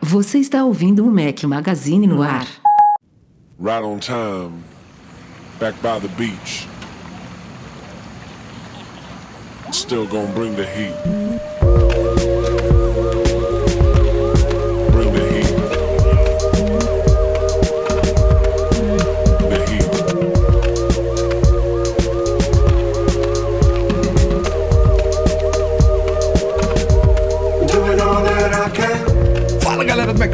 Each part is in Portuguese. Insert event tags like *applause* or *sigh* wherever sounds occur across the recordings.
Você está ouvindo o Mac Magazine no ar. Right on time, back by the beach. Still gonna bring the heat.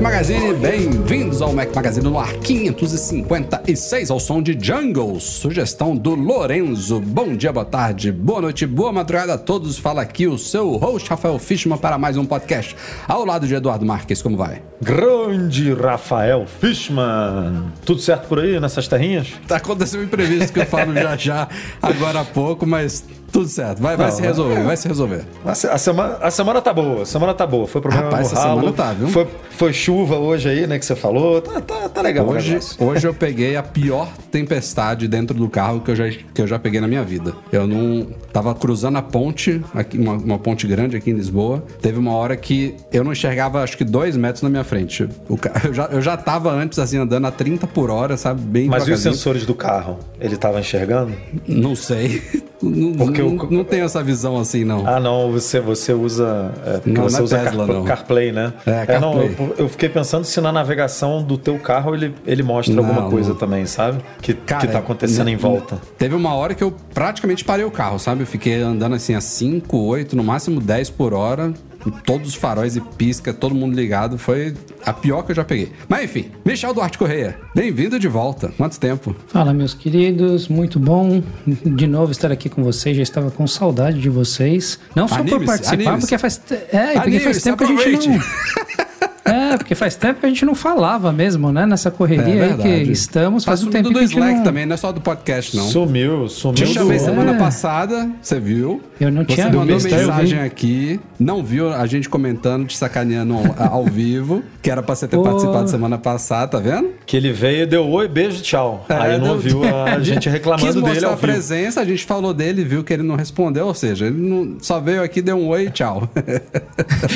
Magazine, bem-vindos ao Mac Magazine no ar 556 ao som de Jungles, sugestão do Lorenzo. Bom dia, boa tarde, boa noite, boa madrugada a todos. Fala aqui o seu host Rafael Fishman para mais um podcast. Ao lado de Eduardo Marques, como vai? Grande Rafael Fishman. Tudo certo por aí nessas terrinhas? Tá acontecendo um imprevisto que eu falo já já, agora há pouco, mas tudo certo, vai, vai Não, se resolver, vai se resolver. A, a semana, a semana tá boa, a semana tá boa. Foi problema Rapaz, essa ralo, semana tá, viu? Foi, foi chuva hoje aí, né, que você falou. Tá, tá, tá legal Hoje, hoje eu peguei a pior tempestade dentro do carro que eu já, que eu já peguei na minha vida. Eu não. Tava cruzando a ponte, aqui, uma, uma ponte grande aqui em Lisboa. Teve uma hora que eu não enxergava acho que dois metros na minha frente. O *laughs* eu, já, eu já tava antes, assim, andando a 30 por hora, sabe? Bem Mas e os sensores do carro? Ele tava enxergando? Não sei. *laughs* Não, Não, o- não tenho essa visão assim, não. Ah, não, você, você usa. É, Não, você não é usa Tesla, Carpl- não. CarPlay, né? É, não, CarPlay. eu, eu fiquei pensando se na navegação do teu carro ele, ele mostra Não, alguma coisa não. também, sabe? Que, Cara, que tá acontecendo em volta. Teve uma hora que eu praticamente parei o carro, sabe? Eu fiquei andando assim a 5, 8, no máximo 10 por hora. Com Todos os faróis e pisca, todo mundo ligado. Foi a pior que eu já peguei. Mas enfim, Michel Duarte Correia, bem-vindo de volta. Quanto tempo? Fala, meus queridos, muito bom de novo estar aqui com vocês. Já estava com saudade de vocês. Não só por participar, porque faz, é, porque faz tempo que a gente não. *laughs* É, porque faz tempo que a gente não falava mesmo, né? Nessa correria aí que estamos. Tá Faz um tempo do que a gente Slack não... também, não é só do podcast, não. Sumiu, sumiu. Te chamei do- semana É. passada, você viu? Eu não Você tinha mandou visto, eu mensagem aqui, não viu a gente comentando, te sacaneando ao, ao vivo, que era pra você ter participado semana passada, tá vendo? Que ele veio, deu oi, beijo, tchau. Aí É, não deu- viu a *laughs* gente Quis reclamando mostrar dele ao a presença, a gente falou dele, viu que ele não respondeu, ou seja, ele não, só veio aqui, deu um oi e tchau.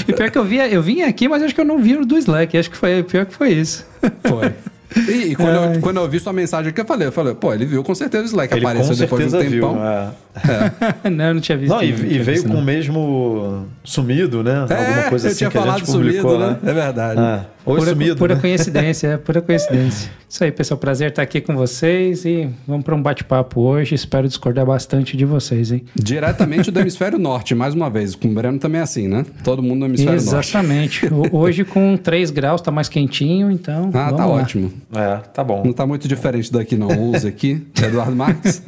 E pior que eu, via, eu vim aqui, mas acho que eu não vi do Slack. Acho que foi pior que foi isso. Foi. E, e quando, eu, *laughs* quando eu vi sua mensagem aqui, eu falei, eu falei, pô, ele viu com certeza o Slack, Ele apareceu depois de um certeza viu. tempão. É. *laughs* não, eu não tinha visto. Não, e, não e veio visto, com o mesmo sumido, né? É, Alguma coisa eu assim tinha que a falado gente publicou, sumido, né? né? É verdade. É. Oi, Pura, sumido. pura né? coincidência, é pura coincidência. *laughs* Isso aí, pessoal. Prazer estar aqui com vocês e vamos para um bate-papo hoje. Espero discordar bastante de vocês, hein? Diretamente do hemisfério norte, mais uma vez. Com o Breno também é assim, né? Todo mundo no hemisfério norte. Exatamente. *laughs* Hoje com 3 graus tá mais quentinho, então. Ah, vamos tá lá. ótimo. É, tá bom. Não tá muito diferente daqui, não. Use aqui, Eduardo Marques.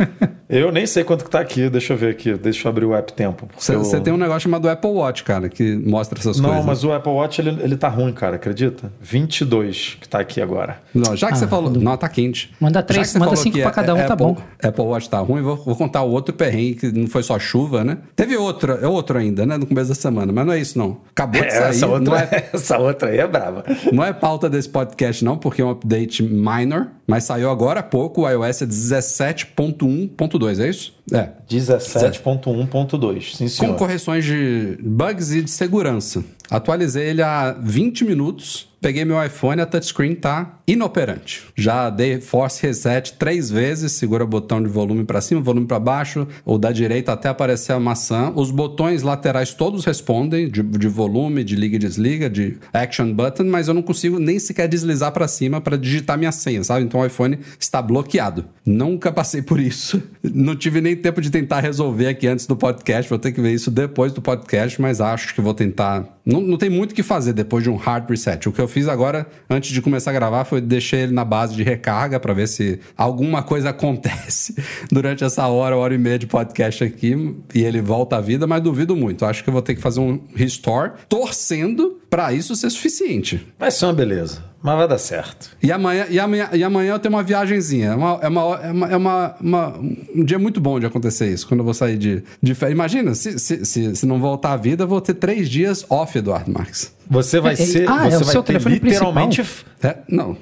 Eu nem sei quanto que tá aqui. Deixa eu ver aqui. Deixa eu abrir o app Tempo. Você eu- você tem um negócio chamado Apple Watch, cara, que mostra essas Não, coisas. mas o Apple Watch ele, ele tá ruim, cara. Acredita? 22 que tá aqui agora. Não, já que você Ah, falou. Não, tá quente. Manda três, você manda cinco pra cada um, tá Apple, bom. Apple Watch tá ruim, vou, vou contar o outro perrengue, que não foi só chuva, né? Teve outro, é outro ainda, né? No começo da semana, mas não é isso, não. Acabou de sair. essa, não, outra, é, *laughs* essa outra aí é brava. não é pauta desse podcast, não, porque é um update minor, mas saiu agora há pouco, o iOS é 17.1.2, é isso? É. 17.1.2, sim Com correções de bugs e de segurança. Atualizei ele há 20 minutos. Peguei meu iPhone, a touchscreen tá inoperante. Já dei force reset três vezes, segura o botão de volume para cima, volume para baixo, ou da direita até aparecer a maçã. Os botões laterais todos respondem, de, de volume, de liga e desliga, de action button, mas eu não consigo nem sequer deslizar para cima para digitar minha senha, sabe? Então o iPhone está bloqueado. Nunca passei por isso. *laughs* Não tive nem tempo de tentar resolver aqui antes do podcast. Vou ter que ver isso depois do podcast, mas acho que vou tentar. Não, não tem muito o que fazer depois de um hard reset. O que eu fiz agora, antes de começar a gravar, foi deixar ele na base de recarga para ver se alguma coisa *laughs* acontece durante essa hora, hora e meia de podcast aqui e ele volta à vida, mas duvido muito. Acho que eu vou ter que fazer um restore, torcendo para isso ser suficiente. Vai ser uma beleza. Mas vai dar certo. E amanhã, e amanhã, e amanhã eu tenho uma viagenzinha. É, uma, é, uma, é, uma, é uma- uma- um dia muito bom de acontecer isso, quando eu vou sair de, de férias. Imagina, se, se, se, se não voltar à vida, eu vou ter três dias off, Eduardo Marques. Você vai É, é- ser. ah, é você o vai seu ter telefone literalmente. É, não,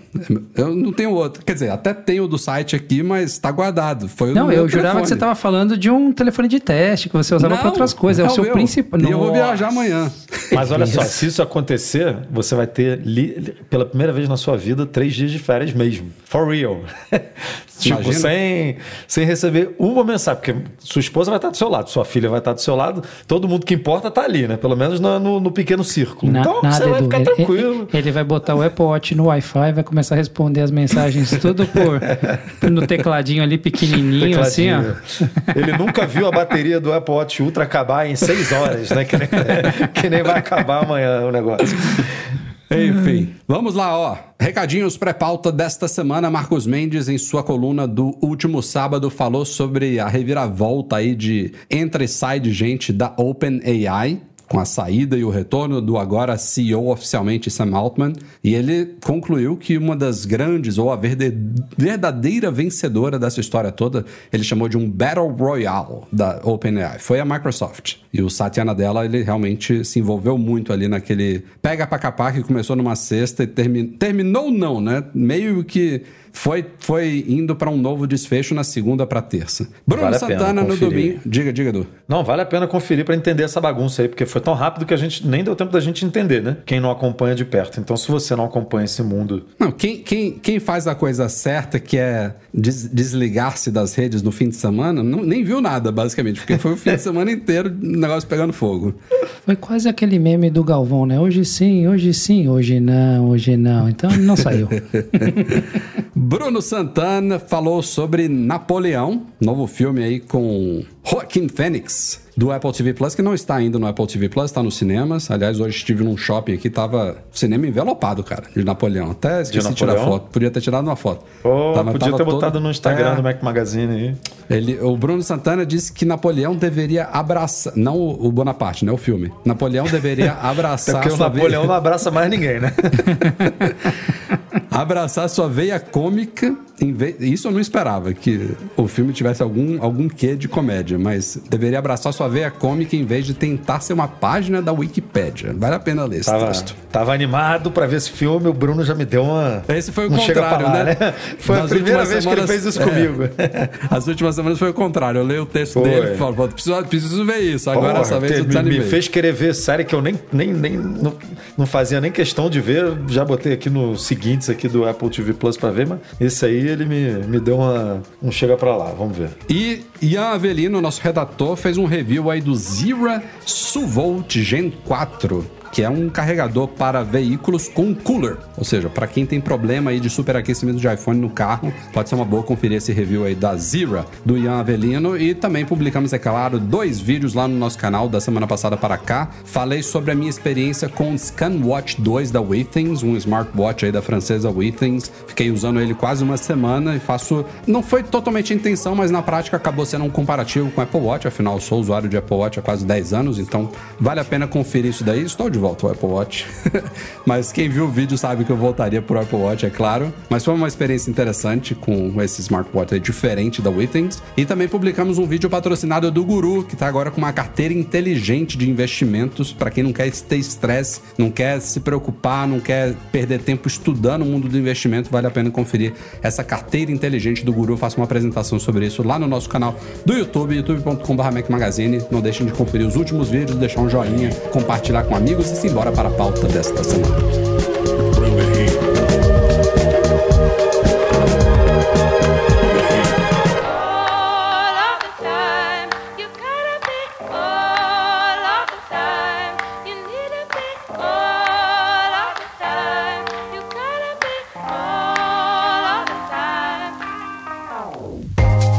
eu não tenho outro. Quer dizer, até tenho do site aqui, mas tá guardado. Foi o Não, meu eu jurava telefone. que você tava falando de um telefone de teste que você usava para outras coisas. É, o seu principal. E eu vou viajar amanhã. Mas olha só, se isso acontecer, você vai ter, li- pela primeira vez na sua vida, três dias de férias mesmo. For real. Tipo, Imagina. sem, sem receber uma mensagem. Porque sua esposa vai estar do seu lado, sua filha vai estar do seu lado, todo mundo que importa tá ali, né? Pelo menos no, no- no pequeno círculo. Na- então nada, você vai Edu. ficar Ele- tranquilo. Ele, ele vai botar o Apple Watch no Wi-Fi, vai começar a responder as mensagens tudo por no tecladinho ali pequenininho, assim, ó. Tecladinho. Ele nunca viu a bateria do Apple Watch Ultra acabar em seis horas, né? Que nem, *laughs* que nem vai acabar amanhã o negócio. Enfim, vamos lá, ó. Recadinhos pré-pauta desta semana. Marcos Mendes, em sua coluna do último sábado, falou sobre a reviravolta aí de entra e sai de gente da OpenAI. Com a saída e o retorno do agora CEO oficialmente Sam Altman, e ele concluiu que uma das grandes, ou a verdadeira vencedora dessa história toda, ele chamou de um Battle Royale da OpenAI. Foi a Microsoft. E o Satya Nadella, ele realmente se envolveu muito ali naquele pega pra capar que começou numa sexta e termi- terminou não, né? Meio que foi, foi indo pra um novo desfecho na segunda pra terça. Bruno Vale a pena Santana no domingo. Diga, diga, Edu. Não, vale a pena conferir para entender essa bagunça aí, porque foi tão rápido que a gente nem deu tempo da gente entender, né? Quem não acompanha de perto. Então, se você não acompanha esse mundo, Não, quem, quem, quem faz a coisa certa, que é des- desligar-se das redes no fim de semana, não- nem viu nada, basicamente, porque foi o fim de *laughs* semana inteiro o negócio pegando fogo. Foi quase aquele meme do Galvão, né? Hoje sim, hoje sim, hoje não, hoje não. Então não saiu. *laughs* Bruno Santana falou sobre Napoleão, novo filme aí com Joaquin Phoenix, do Apple TV Plus, que não está ainda no Apple TV Plus, está nos cinemas. Aliás, hoje estive num shopping aqui, tava cinema envelopado, cara, de Napoleão. Até esqueci de, tirar Napoleão? foto. Podia ter tirado uma foto. oh, Tava- podia tava ter todo- botado no Instagram É. do Mac Magazine aí. Ele, o Bruno Santana disse que Napoleão deveria abraçar. Não o, Bonaparte, né? O filme. Napoleão deveria *laughs* abraçar porque o Napoleão não abraça mais ninguém, né? *laughs* abraçar sua veia cômica. Vez, isso eu não esperava, que o filme tivesse algum, algum quê de comédia, mas deveria abraçar sua veia cômica em vez de tentar ser uma página da Wikipédia. Vale a pena ler esse Tava, texto. tava animado para ver esse filme, o Bruno já me deu uma. Esse foi o contrário, lá, né? *laughs* Foi Nas a primeira vez que ele semanas- fez isso é. comigo. *laughs* As últimas semanas foi o contrário. Eu leio o texto Foi. dele e falo, "Pô, preciso, preciso ver isso. Agora, Porra, essa vez eu me, desanimei. me fez querer ver série que eu nem, nem, nem não, não fazia nem questão de ver. Já botei aqui nos seguintes aqui do Apple TV Plus pra ver, mas esse aí ele me, me deu uma, um chega pra lá. Vamos ver. E Ian Avelino, nosso redator, fez um review aí do Zira Suvolt Gen 4, que é um carregador para veículos com cooler. Ou seja, para quem tem problema aí de superaquecimento de iPhone no carro, pode ser uma boa conferir esse review aí da Zira, do Ian Avelino. E também publicamos, é claro, dois vídeos lá no nosso canal da semana passada para cá. Falei sobre a minha experiência com o ScanWatch 2 da Withings, um smartwatch aí da francesa Withings. Fiquei usando ele quase uma semana e faço... Não foi totalmente intenção, mas na prática acabou sendo um comparativo com o Apple Watch. Afinal, sou usuário de Apple Watch há quase 10 anos, então vale a pena conferir isso daí. Estou de volta ao Apple Watch. *laughs* mas quem viu o vídeo sabe que eu voltaria pro Apple Watch, é claro. Mas foi uma experiência interessante com esse smartwatch diferente da Withings. E também publicamos um vídeo patrocinado do Guru, que tá agora com uma carteira inteligente de investimentos para quem não quer ter estresse, não quer se preocupar, não quer perder tempo estudando o mundo do investimento, vale a pena conferir essa carteira inteligente do Guru. Eu faço uma apresentação sobre isso lá no nosso canal do YouTube, youtube.com.br Magazine. Não deixem de conferir os últimos vídeos, deixar um joinha, compartilhar com amigos simbora para a pauta desta semana.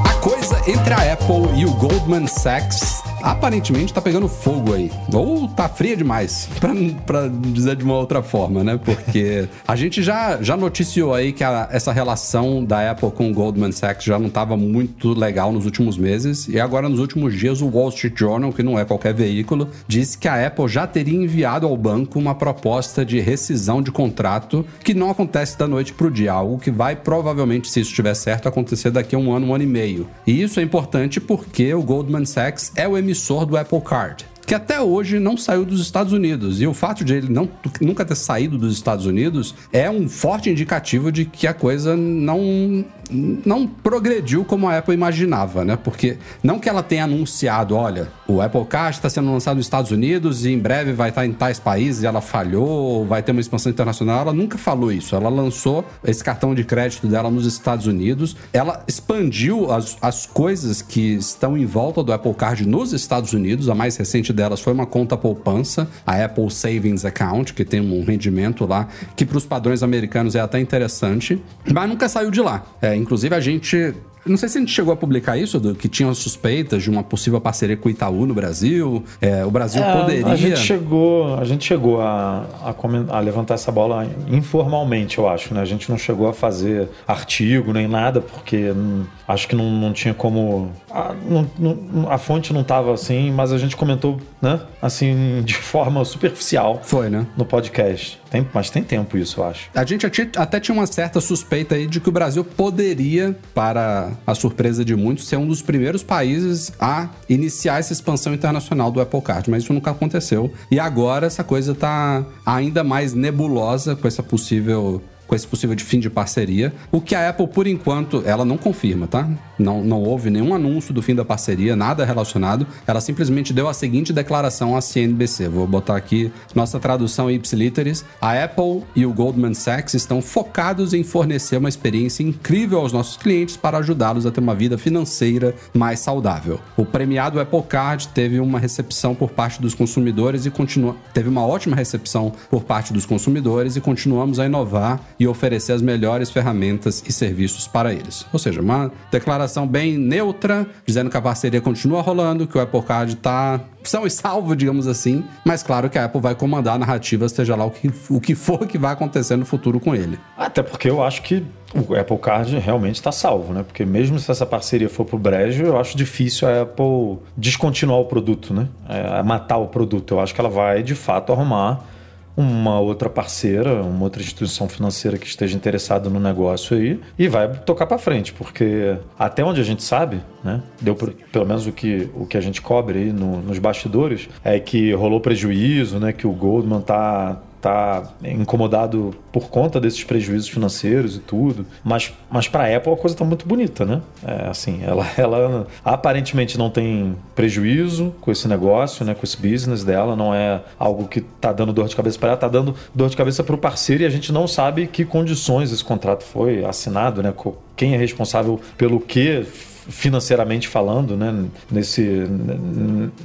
A coisa entre a Apple e o Goldman Sachs aparentemente tá pegando fogo aí. Ou tá fria demais, pra, pra dizer de uma outra forma, né? Porque *laughs* a gente já, já noticiou aí que a- essa relação da Apple com o Goldman Sachs já não tava muito legal nos últimos meses. E agora, nos últimos dias, o Wall Street Journal, que não é qualquer veículo, disse que a Apple já teria enviado ao banco uma proposta de rescisão de contrato que não acontece da noite pro dia, algo que vai provavelmente, se isso estiver certo, acontecer daqui a um ano, um ano e meio. E isso é importante porque o Goldman Sachs é o emissor do Apple Card que até hoje não saiu dos Estados Unidos. E o fato de ele não, nunca ter saído dos Estados Unidos é um forte indicativo de que a coisa não, não progrediu como a Apple imaginava, né? Porque não que ela tenha anunciado, olha, o Apple Card está sendo lançado nos Estados Unidos e em breve vai estar em tais países ela falhou, vai ter uma expansão internacional. Ela nunca falou isso. Ela lançou esse cartão de crédito dela nos Estados Unidos. Ela expandiu as, as coisas que estão em volta do Apple Card nos Estados Unidos. A mais recente delas foi uma conta poupança, a Apple Savings Account, que tem um rendimento lá que para os padrões americanos é até interessante, mas nunca saiu de lá. É, inclusive a gente não sei se a gente chegou a publicar isso, do, que tinham suspeitas de uma possível parceria com o Itaú no Brasil. É, o Brasil É, poderia. A gente chegou, a, gente chegou a, a, a levantar essa bola informalmente, eu acho. Né? A gente não chegou a fazer artigo nem nada, porque hum, acho que não, não tinha como. A, não- não- a fonte não estava assim, mas a gente comentou, né? Assim, de forma superficial Foi, né? no podcast. Tem, mas tem tempo isso, eu acho. A gente até- tinha uma certa suspeita aí de que o Brasil poderia, para a surpresa de muitos, ser um dos primeiros países a iniciar essa expansão internacional do Apple Card, mas isso nunca aconteceu. E agora essa coisa tá ainda mais nebulosa com essa possível com esse possível de fim de parceria, o que a Apple, por enquanto, ela não confirma, tá? Não, não houve nenhum anúncio do fim da parceria, nada relacionado. Ela simplesmente deu a seguinte declaração à CNBC. Vou botar aqui nossa tradução ipsiliteris. A Apple e o Goldman Sachs estão focados em fornecer uma experiência incrível aos nossos clientes para ajudá-los a ter uma vida financeira mais saudável. O premiado Apple Card teve uma recepção por parte dos consumidores e continua teve uma ótima recepção por parte dos consumidores e continuamos a inovar e oferecer as melhores ferramentas e serviços para eles. Ou seja, uma declaração bem neutra, dizendo que a parceria continua rolando, que o Apple Card está são e salvo, digamos assim, mas claro que a Apple vai comandar a narrativa, seja lá o que, o que for que vai acontecer no futuro com ele. Até porque eu acho que o Apple Card realmente está salvo, né? Porque mesmo se essa parceria for pro brejo, eu acho difícil a Apple descontinuar o produto, né? É, matar o produto. Eu acho que ela vai, de fato, arrumar uma outra parceira, uma outra instituição financeira que esteja interessada no negócio aí e vai tocar para frente, porque até onde a gente sabe, né, deu por- pelo menos o que, o que a gente cobre aí no- nos bastidores é que rolou prejuízo, né, que o Goldman tá tá incomodado por conta desses prejuízos financeiros e tudo, mas, mas para a Apple a coisa tá muito bonita, né? É, assim, ela, *laughs* ela aparentemente não tem prejuízo com esse negócio, né? Com esse business dela, não é algo que tá dando dor de cabeça para ela, tá dando dor de cabeça para o parceiro e a gente não sabe que condições esse contrato foi assinado, né? Quem é responsável pelo que financeiramente falando, né, nesse,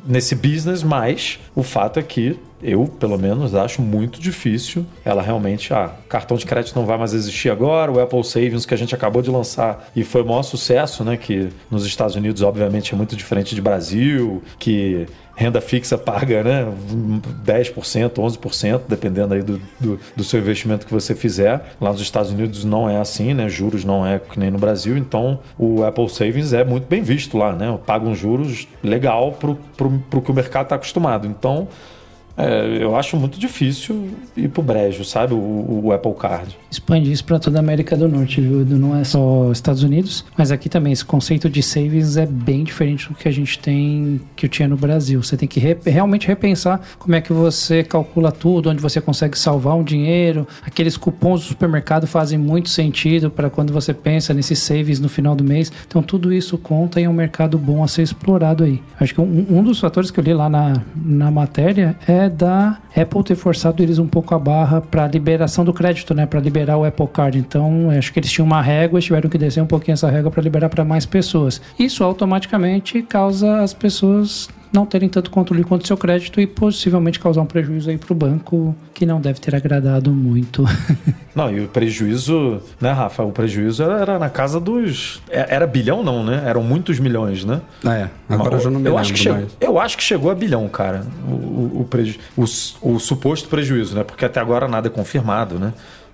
nesse business, mas o fato é que eu, pelo menos, acho muito difícil ela realmente, ah, cartão de crédito não vai mais existir agora, o Apple Savings que a gente acabou de lançar e foi o maior sucesso, né, que nos Estados Unidos, obviamente, é muito diferente de Brasil, que renda fixa paga, né, 10%, 11%, dependendo aí do, do, do seu investimento que você fizer. Lá nos Estados Unidos não é assim, né, juros não é que nem no Brasil, então o Apple Savings é muito bem visto lá, né, paga uns juros legal pro, pro que o mercado está acostumado. Então, é, eu acho muito difícil ir pro brejo, sabe? O, o Apple Card. Expande isso para toda a América do Norte, viu? Não é só Estados Unidos, mas aqui também esse conceito de savings é bem diferente do que a gente tem, que eu tinha no Brasil. Você tem que re- realmente repensar como é que você calcula tudo, onde você consegue salvar um dinheiro. Aqueles cupons do supermercado fazem muito sentido para quando você pensa nesses savings no final do mês. Então tudo isso conta e é um mercado bom a ser explorado aí. Acho que um, um dos fatores que eu li lá na, na matéria é da Apple ter forçado eles um pouco a barra para liberação do crédito, né? Para liberar o Apple Card. Então, acho que eles tinham uma régua e tiveram que descer um pouquinho essa régua para liberar para mais pessoas. Isso automaticamente causa as pessoas não terem tanto controle quanto seu crédito e possivelmente causar um prejuízo aí para o banco que não deve ter agradado muito. *laughs* Não, e o prejuízo, né, Rafa? O prejuízo era, era na casa dos. é- Era bilhão, não, né? Eram muitos milhões, né? É, agora eu já não me eu lembro acho que chegou. Eu acho que chegou a bilhão, cara. O, o, o, preju- o o suposto prejuízo, né? Porque até agora nada é confirmado, né?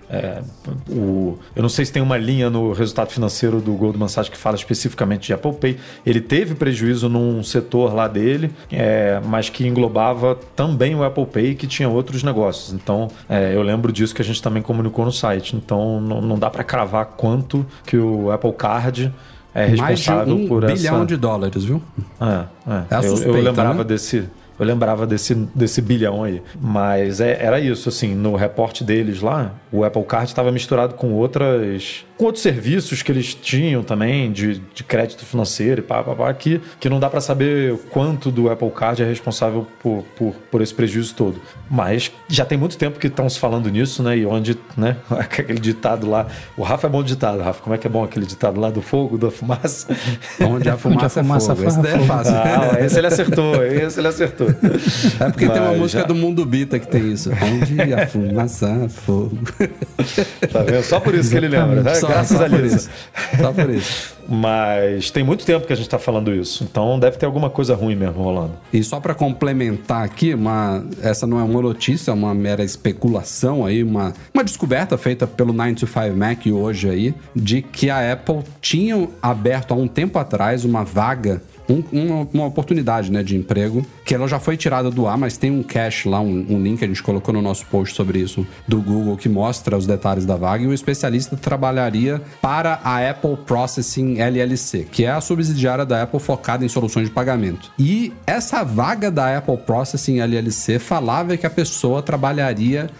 É, o, eu não sei se tem uma linha no resultado financeiro do Goldman Sachs que fala especificamente de Apple Pay. Ele teve prejuízo num setor lá dele, é, mas que englobava também o Apple Pay, que tinha outros negócios. Então, é, eu lembro disso que a gente também comunicou no site. Então, não, não dá para cravar quanto que o Apple Card é Mais de responsável um por bilhão essa. de dólares, viu? É, é. É eu, eu lembrava né? desse. Eu lembrava desse, desse bilhão aí. Mas é- era isso, assim, no reporte deles lá, o Apple Card estava misturado com outras. Com outros serviços que eles tinham também, de, de crédito financeiro e pá, pá, pá, que, que não dá para saber quanto do Apple Card é responsável por, por, por esse prejuízo todo. Mas já tem muito tempo que estão se falando nisso, né? E onde, né? *laughs* Aquele ditado lá. O Rafa é bom ditado, Rafa. Como é que é bom aquele ditado lá do fogo, da fumaça? *laughs* Onde a fumaça, fumaça é fogo. Esse é fácil. Ah, esse ele acertou, esse ele acertou. É porque tem uma Mas música já- do Mundo Bita que tem isso. Onde a fumaça, fogo. Tá vendo? Só por isso que ele lembra, né? Só- Graças só a Deus. isso. Só por isso. Mas tem muito tempo que a gente tá falando isso. Então deve ter alguma coisa ruim mesmo rolando. E só para complementar aqui, uma, essa não é uma notícia, é uma mera especulação aí, uma, uma descoberta feita pelo 9to5 Mac hoje aí, de que a Apple tinha aberto há um tempo atrás uma vaga um- uma, uma oportunidade né, de emprego, que ela já foi tirada do ar, mas tem um cache lá, um, um link que a gente colocou no nosso post sobre isso do Google que mostra os detalhes da vaga, e o especialista trabalharia para a Apple Processing LLC, que é a subsidiária da Apple focada em soluções de pagamento. E essa vaga da Apple Processing LLC falava que a pessoa trabalharia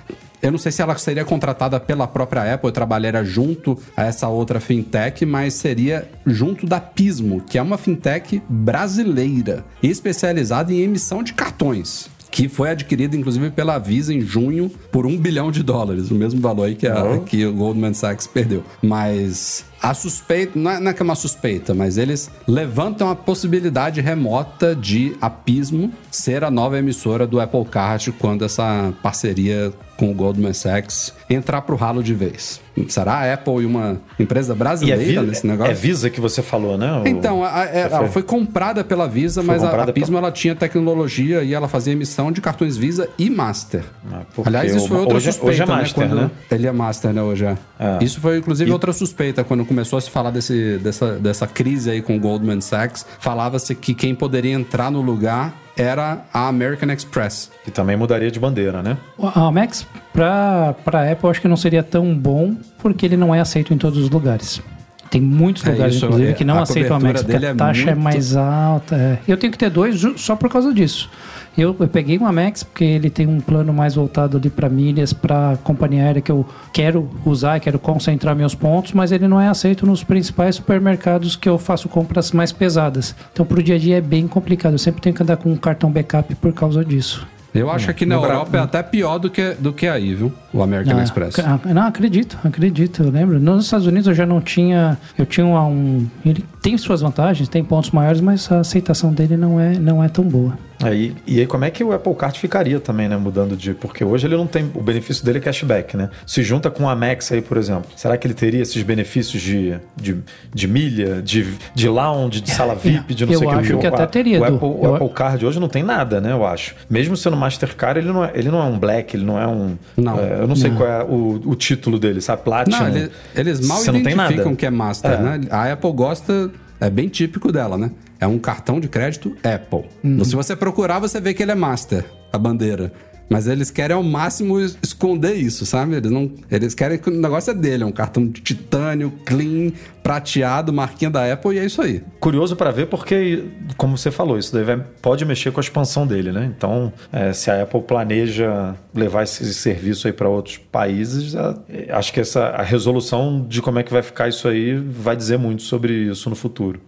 eu não sei se ela seria contratada pela própria Apple, trabalharia junto a essa outra fintech, mas seria junto da Pismo, que é uma fintech brasileira, especializada em emissão de cartões. Que foi adquirida, inclusive, pela Visa em junho por um *laughs* bilhão de dólares, o mesmo valor aí que, a- que o Goldman Sachs perdeu. Mas a suspeita, não é, não é que é uma suspeita, mas eles levantam a possibilidade remota de a Pismo ser a nova emissora do Apple Card quando essa parceria com o Goldman Sachs entrar pro ralo de vez. Será a Apple e uma empresa E é, brasileira Vi- nesse negócio? é Visa que você falou, né? O- Então, a- a- ela foi- foi comprada pela Visa, mas a- a Pismo ela tinha tecnologia e ela fazia emissão de cartões Visa e Master. Ah, Aliás, isso foi outra hoje é- suspeita, hoje é né? Master, Quando- né? Ele é Master, né, hoje é. É. Isso foi, inclusive, outra suspeita. Quando começou a se falar desse, dessa, dessa crise aí com o Goldman Sachs, falava-se que quem poderia entrar no lugar era a American Express. Que também mudaria de bandeira, né? A Max, para a Apple, eu acho que não seria tão bom, porque ele não é aceito em todos os lugares. Tem muitos É lugares, isso, inclusive, é, que não a aceitam a Max, porque dele a é taxa é muito- mais alta. é. Eu tenho que ter dois só por causa disso. Eu, eu peguei uma Max porque ele tem um plano mais voltado ali para milhas, para companhia aérea que eu quero usar, quero concentrar meus pontos, mas ele não é aceito nos principais supermercados que eu faço compras mais pesadas. Então, pro dia a dia é bem complicado. Eu sempre tenho que andar com um cartão backup por causa disso. Eu acho que aqui na No Bra- Europa é até pior do que, do que aí, viu? O American Ah, Express. ah, Não, acredito, acredito, eu lembro. Nos Estados Unidos eu já não tinha. Eu tinha um. um- ele tem suas vantagens, tem pontos maiores, mas a aceitação dele não é, não é tão boa. Aí, e aí, como é que o Apple Card ficaria também, né? Mudando de. Porque hoje ele não tem. O benefício dele é cashback, né? Se junta com a Max aí, por exemplo. Será que ele teria esses benefícios de, de, de milha, de, de lounge, de sala *laughs* VIP, de não Eu sei o acho O- que até teria, O. Apple, o Eu- Apple Card hoje não tem nada, né? Eu acho. Mesmo sendo Mastercard, ele não é, ele não é um Black, ele não é um. Não. é, eu não sei qual é o, o título dele, sabe? Platinum. Não, ele- eles mal Você não identificam que é Master, É. né? A Apple gosta, é bem típico dela, né? É um cartão de crédito Apple. Uhum. Se você procurar, você vê que ele é Master, a bandeira. Mas eles querem ao máximo es- esconder isso, sabe? Eles não, eles querem que o negócio é dele, é um cartão de titânio, clean, prateado, marquinha da Apple e é isso aí. Curioso para ver porque, como você falou, isso daí vai- pode mexer com a expansão dele, né? Então, é, se a Apple planeja levar esse serviço aí para outros países, a- é, acho que essa a resolução de como é que vai ficar isso aí vai dizer muito sobre isso no futuro.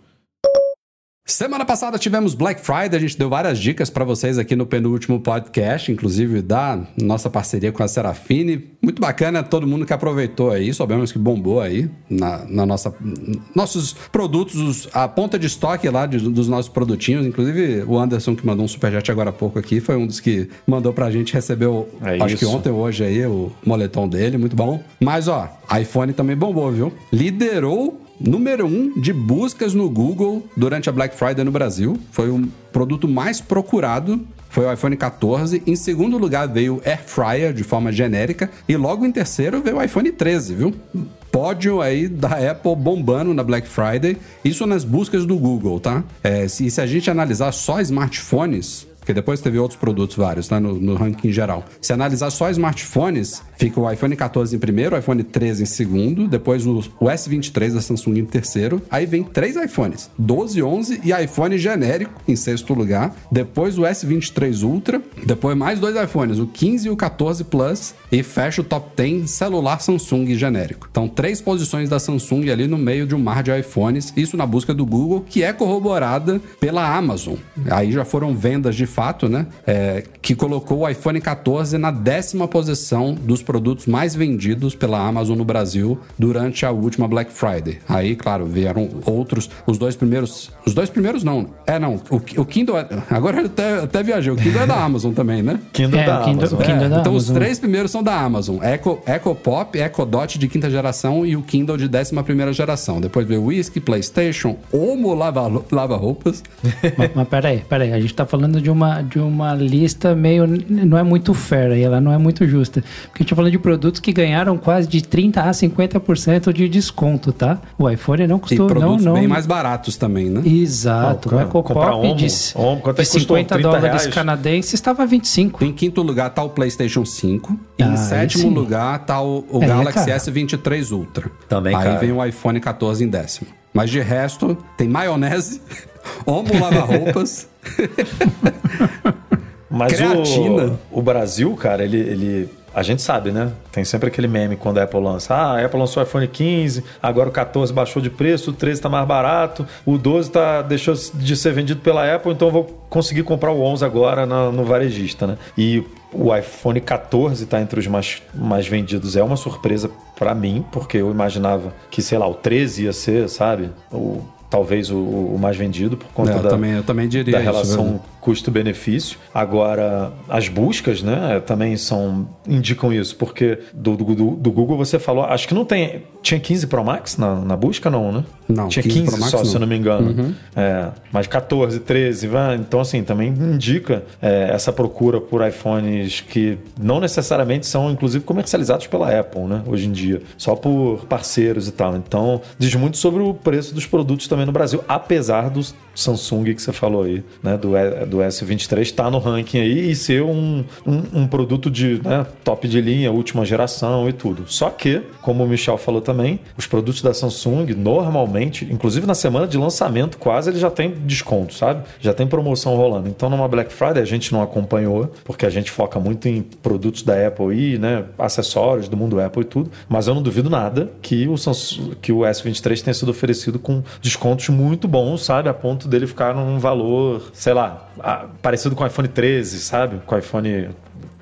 Semana passada tivemos Black Friday, a gente deu várias dicas para vocês aqui no penúltimo podcast, inclusive da nossa parceria com a Serafine. Muito bacana, todo mundo que aproveitou aí, soubemos que bombou aí na, na nossa nossos produtos, os- a ponta de estoque lá de- dos nossos produtinhos, inclusive o Anderson que mandou um superchat agora há pouco aqui, foi um dos que mandou pra gente, recebeu É acho que isso. ontem ou hoje aí o moletom dele, muito bom. Mas ó, iPhone também bombou, viu? Liderou Número 1 um de buscas no Google durante a Black Friday no Brasil. Foi o produto mais procurado. Foi o iPhone 14. Em segundo lugar veio Air Fryer de forma genérica. E logo em terceiro veio o iPhone 13, viu? Pódio aí da Apple bombando na Black Friday. Isso nas buscas do Google, tá? É, se a gente analisar só smartphones, porque depois teve outros produtos vários, tá? No, no ranking geral. Se analisar só smartphones, fica o iPhone 14 em primeiro, o iPhone 13 em segundo, depois o, o S23 da Samsung em terceiro. Aí vem três iPhones: 12, 11 e iPhone genérico em sexto lugar. Depois o S23 Ultra. Depois mais dois iPhones, o 15 e o 14 Plus. E fecha o top 10 celular Samsung genérico. Então, três posições da Samsung ali no meio de um mar de iPhones. Isso na busca do Google, que é corroborada pela Amazon. Aí já foram vendas de fato, né? É, que colocou o iPhone 14 na décima posição dos produtos mais vendidos pela Amazon no Brasil durante a última Black Friday. Aí, claro, vieram outros. Os dois primeiros. Os dois primeiros não. É, não. O, o Kindle. é- Agora eu até, até viajei. O Kindle é da Amazon também, né? *laughs* Kindle É, da o Kindle- Amazon. o Kindle É, da então os Amazon. três primeiros são da Amazon. Echo, Echo Pop, Echo Dot de quinta geração e o Kindle de décima primeira geração. Depois veio o Whisky, Playstation, Omo Lava, lava Roupas. mas, mas peraí, peraí. A gente tá falando de uma, de uma lista meio. Não é muito fair aí, ela não é muito justa. Porque a gente tá falando de produtos que ganharam quase de 30% a 50% de desconto, tá? O iPhone não E custou. produtos não, não, bem mais baratos também, né? Exato. Não, o Eco comprar Pop Omo. de, Omo, quanto é de que custou? 50 30 dólares reais? canadenses estava 25. Em quinto lugar tá o PlayStation 5. E Ah, em sétimo sim. lugar tá o, o é Galaxy caro. S23 Ultra. Também Aí caro. vem o iPhone 14 em décimo. Mas de resto, tem maionese, *laughs* Omo Lava Roupas. *laughs* Mas Creatina. O, o Brasil, cara, ele, ele. A gente sabe, né? Tem sempre aquele meme quando a Apple lança. Ah, a Apple lançou o iPhone 15, agora o 14 baixou de preço, o 13 tá mais barato, o 12 tá, deixou de ser vendido pela Apple, então eu vou conseguir comprar o 11 agora na- no varejista, né? E o iPhone 14 tá entre os mais, mais vendidos. É uma surpresa pra mim, porque eu imaginava que, sei lá, o 13 ia ser, sabe? O, talvez o, o mais vendido por conta É, eu da, também- eu também diria da isso, relação verdade. Custo-benefício. Agora, as buscas, né, também são indicam isso, porque do, do, do- do Google você falou, acho que não tem, tinha 15 Pro Max na, na busca não, né? Não, tinha 15 15, Pro Max só, não. se eu não me engano. É, mas 14, 13, vai, então assim, também indica é, essa procura por iPhones que não necessariamente são inclusive comercializados pela Apple, né, hoje em dia, só por parceiros e tal. Então, diz muito sobre o preço dos produtos também no Brasil, apesar do Samsung que você falou aí, né, do, E- do S23 estar tá no ranking aí e ser um, um, um produto de né, top de linha, última geração e tudo. Só que, como o Michel falou também, os produtos da Samsung normalmente, inclusive na semana de lançamento quase, ele já tem desconto, sabe? Já tem promoção rolando. Então numa Black Friday a gente não acompanhou, porque a gente foca muito em produtos da Apple e né, acessórios do mundo Apple e tudo, mas eu não duvido nada que o, Samsung, que o S23 tenha sido oferecido com descontos muito bons, sabe? A ponto dele ficar num valor, sei lá, ah, parecido com o iPhone 13, sabe? Com o iPhone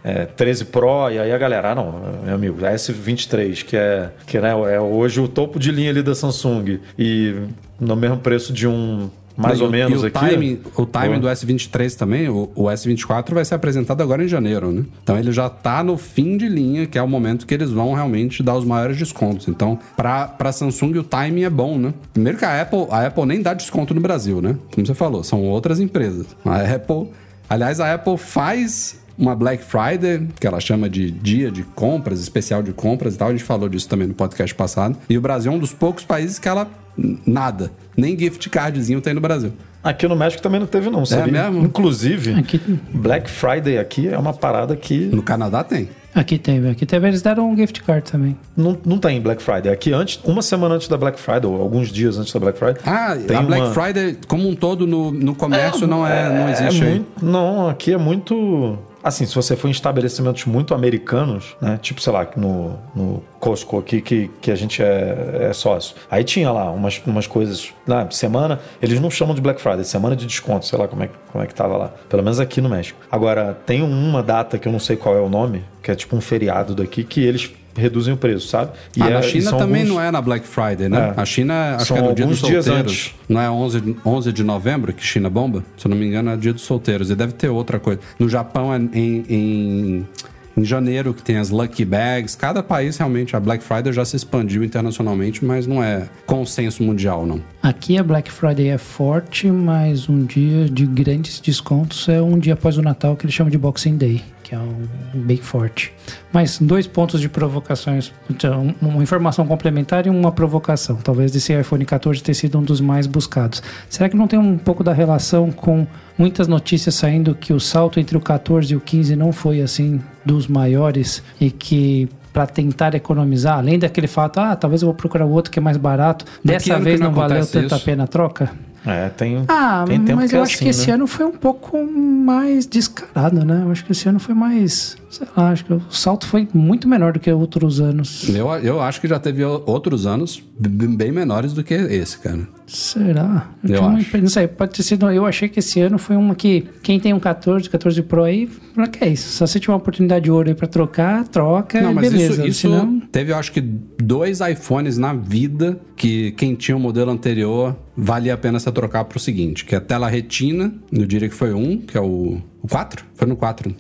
é, 13 Pro, e aí a galera, ah, não, meu amigo, a S23, que é, que né, é hoje o topo de linha ali da Samsung, e no mesmo preço de um mais E ou o- menos o aqui. Timing, o timing do S23 também, o, o S24 vai ser apresentado agora em janeiro, né? Então ele já tá no fim de linha, que é o momento que eles vão realmente dar os maiores descontos. Então, pra, pra Samsung o timing é bom, né? Primeiro que a Apple, a Apple nem dá desconto no Brasil, né? Como você falou, são outras empresas. A Apple, aliás, a Apple faz uma Black Friday, que ela chama de dia de compras, especial de compras e tal. A gente falou disso também no podcast passado. E o Brasil é um dos poucos países que ela nada, nem gift cardzinho tem no Brasil. Aqui no México também não teve, não, sabia? mesmo? Inclusive, Aqui- Black Friday aqui é uma parada que No Canadá tem. Aqui teve, aqui teve, eles deram um gift card também. não, não tem Black Friday. Aqui antes, uma semana antes da Black Friday, ou alguns dias antes da Black Friday. Ah, tem a Black uma- Friday como um todo no, no comércio não, é, não existe aí. muito- não, aqui é muito. Assim, se você for em estabelecimentos muito americanos, né? Tipo, sei lá, no, no Costco aqui, que, que a gente é, é sócio. Aí tinha lá umas, umas coisas, na semana, eles não chamam de Black Friday, semana de desconto, sei lá como é, como é que tava lá. Pelo menos aqui no México. Agora, tem uma data que eu não sei qual é o nome, que é tipo um feriado daqui, que eles reduzem o preço, sabe? E ah, é- na e China são também alguns- não é na Black Friday, né? É. A China, acho São que é no dia dos alguns dias solteiros. antes. Não é 11, 11 de novembro que China bomba? Se eu não me engano, é dia dos solteiros. E deve ter outra coisa. No Japão é em, em, em janeiro que tem as Lucky Bags. Cada país realmente, a Black Friday já se expandiu internacionalmente, mas não é consenso mundial, não. Aqui a Black Friday é forte, mas um dia de grandes descontos é um dia após o Natal que eles chamam de Boxing Day, que é um bem forte. Mas dois pontos de provocações, então, uma informação complementar e uma provocação. Talvez desse iPhone 14 ter sido um dos mais buscados. Será que não tem um pouco da relação com muitas notícias saindo que o salto entre o 14 e o 15 não foi assim dos maiores e que para tentar economizar, além daquele fato, ah, talvez eu vou procurar outro que é mais barato, dessa ano vez não não, valeu acontece tanto a isso? pena a troca? É, tem, Ah, tem tempo mas que eu é acho assim, que esse né? ano foi um pouco mais descarado, né? Eu acho que esse ano foi mais, sei lá, acho que o salto foi muito menor do que outros anos. Eu, eu acho que já teve outros anos bem menores do que esse, cara. Será? Eu uma acho. impre- Não sei, pode ter sido. Eu achei que esse ano foi uma que quem tem um 14, 14 Pro aí, pra que é isso? Se você tiver uma oportunidade de ouro aí pra trocar, troca, Não, mas beleza. isso, isso Senão, teve, eu acho que, dois iPhones na vida que quem tinha o modelo anterior valia a pena você trocar pro seguinte, que é tela retina, eu diria que foi um, que é o, o 4? Foi no 4.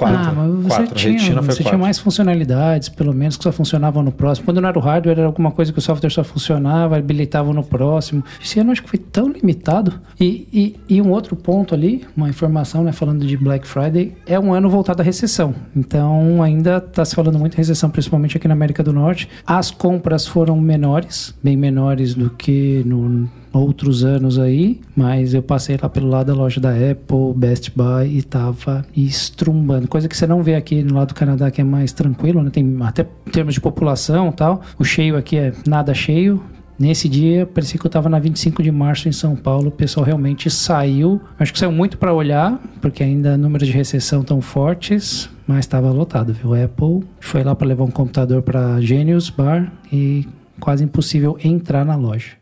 Quatro. ah, mas você, quatro. tinha, Retina você tinha mais funcionalidades, pelo menos, que só funcionavam no próximo. Quando não era o hardware, era alguma coisa que o software só funcionava, habilitava no próximo. Esse ano acho que foi tão limitado. E, e, e um outro ponto ali, uma informação, né, falando de Black Friday, é um ano voltado à recessão. Então ainda está se falando muito em recessão, principalmente aqui na América do Norte. As compras foram menores, bem menores do que no outros anos aí, mas eu passei lá pelo lado da loja da Apple, Best Buy e tava estrumbando. Coisa que você não vê aqui no lado do Canadá que é mais tranquilo, né? Tem até em termos de população tal. O cheio aqui é nada cheio. Nesse dia, parecia que eu tava na 25 de março em São Paulo. O pessoal realmente saiu. Acho que saiu muito para olhar, porque ainda números de recessão tão fortes, mas estava lotado, viu? Apple foi lá para levar um computador para Genius Bar e quase impossível entrar na loja.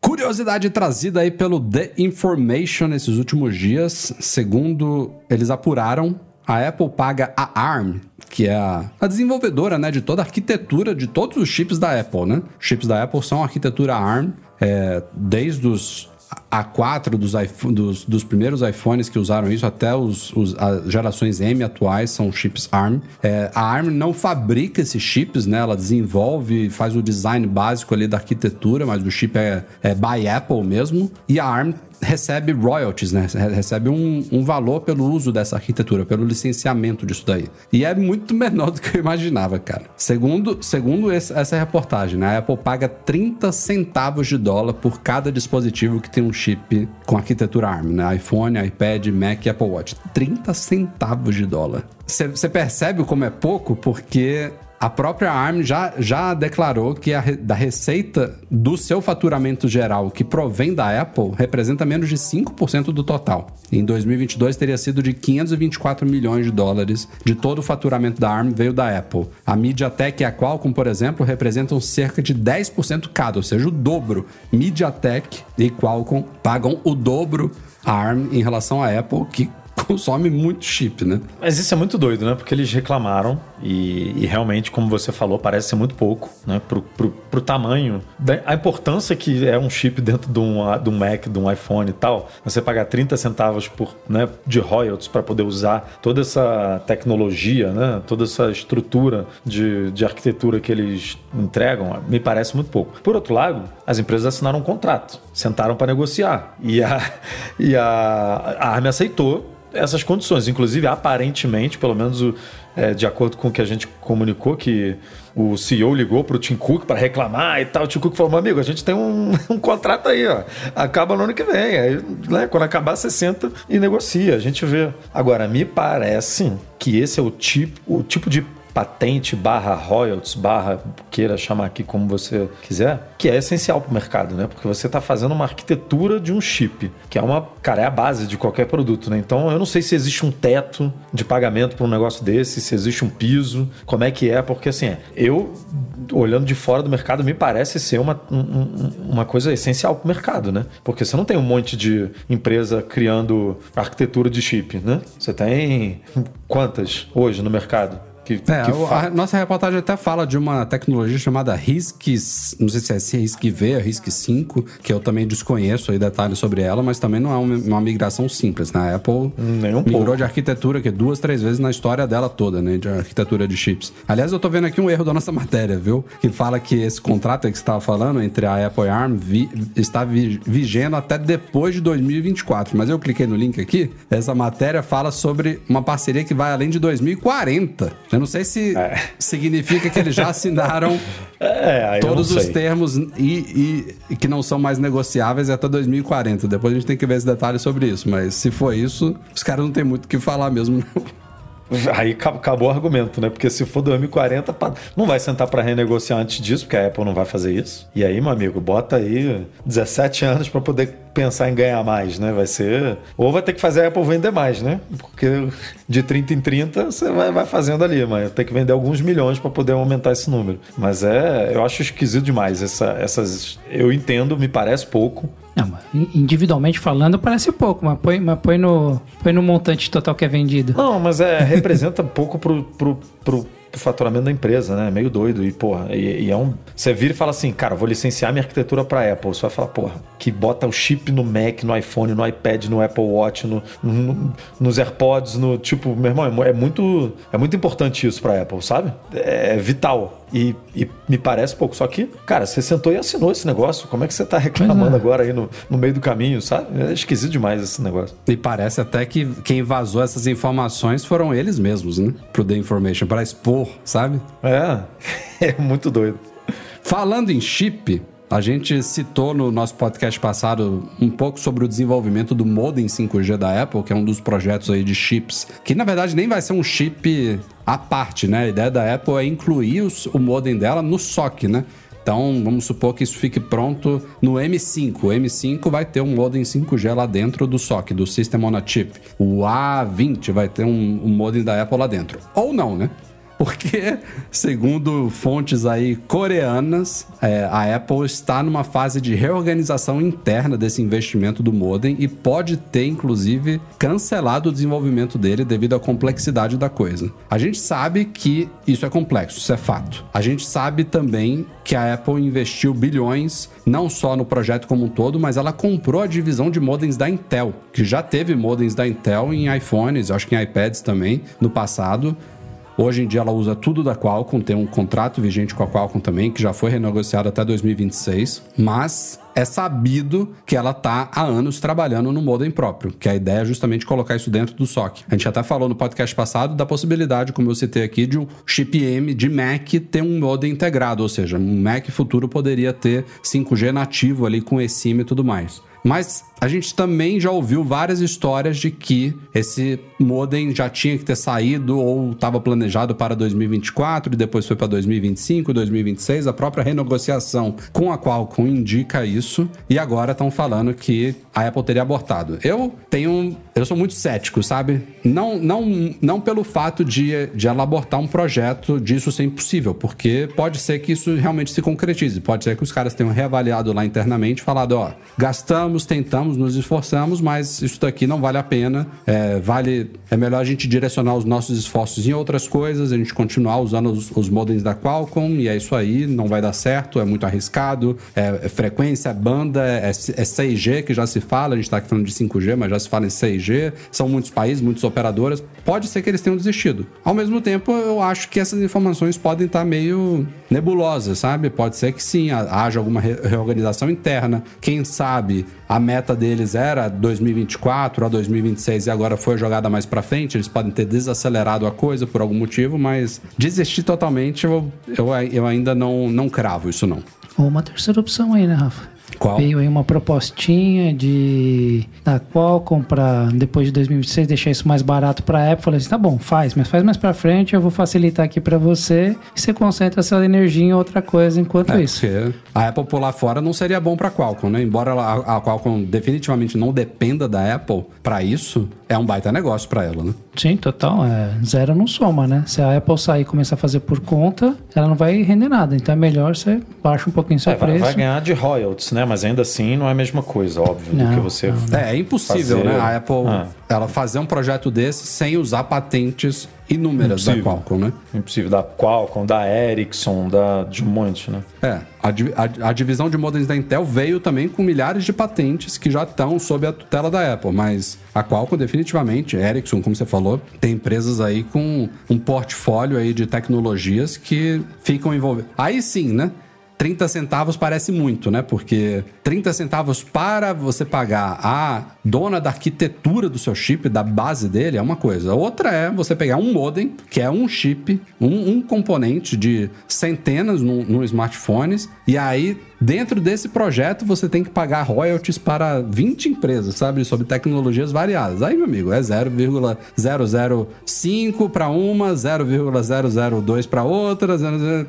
Curiosidade trazida aí pelo The Information nesses últimos dias. Segundo eles apuraram, a Apple paga a ARM, que é a, a desenvolvedora né, de toda a arquitetura de todos os chips da Apple. Né? Os chips da Apple são arquitetura ARM, é, desde os A4 dos, dos, dos primeiros iPhones que usaram isso até os, os- as gerações M atuais são chips ARM. É, a ARM não fabrica esses chips, né? Ela desenvolve faz o design básico ali da arquitetura, mas o chip é, é by Apple mesmo. E a ARM recebe royalties, né? Re- Recebe um, um valor pelo uso dessa arquitetura, pelo licenciamento disso daí. E é muito *laughs* menor do que eu imaginava, cara. Segundo, segundo esse- essa reportagem, né? a Apple paga 30 centavos de dólar por cada dispositivo que tem um chip com arquitetura ARM, né? iPhone, iPad, Mac e Apple Watch. 30 centavos de dólar. Você percebe como é pouco? Porque a própria ARM já, já declarou que a da receita do seu faturamento geral que provém da Apple representa menos de 5% do total. Em 2022 teria sido de 524 milhões de dólares de todo o faturamento da ARM veio da Apple. A MediaTek e a Qualcomm, por exemplo, representam cerca de 10% cada, ou seja, o dobro. MediaTek e Qualcomm pagam o dobro a ARM em relação à Apple, que *laughs* consome muito chip, né? Mas isso é muito doido, né? Porque eles reclamaram e, e realmente, como você falou, parece ser muito pouco, né? Pro, pro, pro tamanho, da, a importância que é um chip dentro de um, de um Mac, de um iPhone e tal, você pagar 30 centavos por, né, de royalties para poder usar toda essa tecnologia, né? Toda essa estrutura de, de arquitetura que eles entregam, me parece muito pouco. Por outro lado, as empresas assinaram um contrato, sentaram para negociar e a, *laughs* e a, a ARM aceitou essas condições. Inclusive, aparentemente, pelo menos o- é, de acordo com o que a gente comunicou, que o CEO ligou para o Tim Cook para reclamar e tal. O Tim Cook falou: meu amigo, a gente tem um, *laughs* um contrato aí, ó. Acaba no ano que vem. Aí, né, quando acabar, você senta e negocia. A gente vê. Agora, me parece que esse é o tipo, o tipo de patente barra royalties, barra queira chamar aqui como você quiser, que é essencial para o mercado, né? Porque você está fazendo uma arquitetura de um chip, que é uma, cara, é a base de qualquer produto, né? Então eu não sei se existe um teto de pagamento para um negócio desse, se existe um piso, como é que é, porque assim, eu olhando de fora do mercado me parece ser uma, um- um- uma coisa essencial para o mercado, né? Porque você não tem um monte de empresa criando arquitetura de chip, né? Você tem quantas hoje no mercado? Que, É, que a nossa reportagem até fala de uma tecnologia chamada RISC, não sei se é esse RISC V ou RISC 5, que eu também desconheço aí detalhes sobre ela, mas também não é uma, uma migração simples, né? A Apple Nem um migrou pouco. de arquitetura que duas, três vezes na história dela toda, né? De arquitetura de chips. Aliás, eu tô vendo aqui um erro da nossa *laughs* matéria, viu? Que fala que esse contrato que você estava falando entre a Apple e a ARM vi- está vi- vigendo até depois de 2024. Mas eu cliquei no link aqui, essa matéria fala sobre uma parceria que vai além de 2040. Eu não sei se significa que eles já assinaram *laughs* é, todos os termos e, e- que não são mais negociáveis até 2040. Depois a gente tem que ver esse detalhe sobre isso. Mas se for isso, os caras não tem muito o que falar mesmo, não. *laughs* Aí ca- acabou o argumento, né? Porque se for 2040, pá, não vai sentar para renegociar antes disso, porque a Apple não vai fazer isso. E aí, meu amigo, bota aí 17 anos para poder pensar em ganhar mais, né? Vai ser. Ou vai ter que fazer a Apple vender mais, né? Porque de 30 em 30 você vai, vai fazendo ali, mas tem que vender alguns milhões para poder aumentar esse número. Mas é. Eu acho esquisito demais essa- essas. Eu entendo, me parece pouco. Não, individualmente falando parece pouco, mas põe, mas põe, no, põe no montante total que é vendido. Não, mas é, *laughs* representa pouco pro, pro, pro, pro faturamento da empresa, né? É meio doido. E, porra, e, e é um. Você vira e fala assim, cara, vou licenciar minha arquitetura pra Apple. Você vai falar, porra, que bota o chip no Mac, no iPhone, no iPad, no Apple Watch, no, no- nos AirPods, no. Tipo, meu irmão, é é muito. É muito importante isso pra Apple, sabe? É vital. E, e me parece pouco. Só que, cara, você sentou e assinou esse negócio. Como é que você tá reclamando agora aí no, no meio do caminho, sabe? É esquisito demais esse negócio. E parece até que quem vazou essas informações foram eles mesmos, né? Pro The Information, para expor, sabe? É, *laughs* é muito doido. Falando em chip, a gente citou no nosso podcast passado um pouco sobre o desenvolvimento do modem 5G da Apple, que é um dos projetos aí de chips, que na verdade nem vai ser um chip à parte, né? A ideia da Apple é incluir os- o modem dela no SoC, né? Então, vamos supor que isso fique pronto no M5. O M5 vai ter um modem 5G lá dentro do SoC, do System on a Chip. O A20 vai ter um, um modem da Apple lá dentro. Ou não, né? Porque, segundo fontes aí coreanas, é, a Apple está numa fase de reorganização interna desse investimento do modem e pode ter, inclusive, cancelado o desenvolvimento dele devido à complexidade da coisa. A gente sabe que isso é complexo, isso é fato. A gente sabe também que a Apple investiu bilhões, não só no projeto como um todo, mas ela comprou a divisão de modems da Intel, que já teve modems da Intel em iPhones, acho que em iPads também, no passado. Hoje em dia ela usa tudo da Qualcomm, tem um contrato vigente com a Qualcomm também, que já foi renegociado até 2026, mas é sabido que ela tá há anos trabalhando no modem próprio, que a ideia é justamente colocar isso dentro do SOC. A gente até falou no podcast passado da possibilidade, como eu citei aqui, de um chip M de Mac ter um modem integrado, ou seja, um Mac futuro poderia ter 5G nativo ali com eSIM e tudo mais. Mas a gente também já ouviu várias histórias de que esse modem já tinha que ter saído ou estava planejado para 2024 e depois foi para 2025, 2026. A própria renegociação com a Qualcomm indica isso e agora estão falando que a Apple teria abortado. Eu tenho, eu sou muito cético, sabe? Não, não, não pelo fato de, de ela abortar um projeto disso ser impossível, porque pode ser que isso realmente se concretize. Pode ser que os caras tenham reavaliado lá internamente, falado, ó, gastamos, tentamos, nos esforçamos, mas isso daqui não vale a pena. É, vale, é melhor a gente direcionar os nossos esforços em outras coisas, a gente continuar usando os, os modems da Qualcomm e é isso aí, não vai dar certo, é muito arriscado, é, é frequência, é banda, é, é 6G que já se fala, a gente tá aqui falando de 5G, mas já se fala em 6G, são muitos países, muitas operadoras, pode ser que eles tenham desistido. Ao mesmo tempo, eu acho que essas informações podem estar meio nebulosas, sabe? Pode ser que sim, ha- haja alguma re- reorganização interna, quem sabe a meta deles era 2024 a 2026 e agora foi jogada mais pra frente, eles podem ter desacelerado a coisa por algum motivo, mas desistir totalmente eu, eu, eu ainda não, não cravo isso não. Ou uma terceira opção aí, né, Rafa? Qual? Veio aí uma propostinha de da Qualcomm para depois de 2026 deixar isso mais barato para a Apple. Falei assim, tá bom, faz, mas faz mais para frente, eu vou facilitar aqui para você e você concentra essa energia em outra coisa enquanto É, isso. porque a Apple pular fora não seria bom pra Qualcomm, né? Embora ela- a, a Qualcomm definitivamente não dependa da Apple pra isso, é um baita negócio pra ela, né? Sim, total. É, zero não soma, né? Se a Apple sair e começar a fazer por conta, ela não vai render nada. Então é melhor você baixa um pouquinho seu É, preço. vai ganhar de royalties, né? Mas ainda assim não é a mesma coisa, óbvio, do Não, que você. É, é impossível, Fazer- né? A Apple Ah. ela fazer um projeto desse sem usar patentes inúmeras da Impossível. Qualcomm, né? Impossível. Da Qualcomm, da Ericsson, da, de um monte, né? É, a, a- a divisão de modems da Intel veio também com milhares de patentes que já estão sob a tutela da Apple, mas a Qualcomm definitivamente, Ericsson, como você falou, tem empresas aí com um portfólio aí de tecnologias que ficam envolvidas. Aí sim, né? 30 centavos parece muito, né? Porque 30 centavos para você pagar a dona da arquitetura do seu chip, da base dele, é uma coisa. Outra é você pegar um modem, que é um chip, um, um componente de centenas no, no smartphones, e aí dentro desse projeto você tem que pagar royalties para 20 empresas, sabe? Sobre tecnologias variadas. Aí, meu amigo, é 0,005 para uma, 0,002 para outra,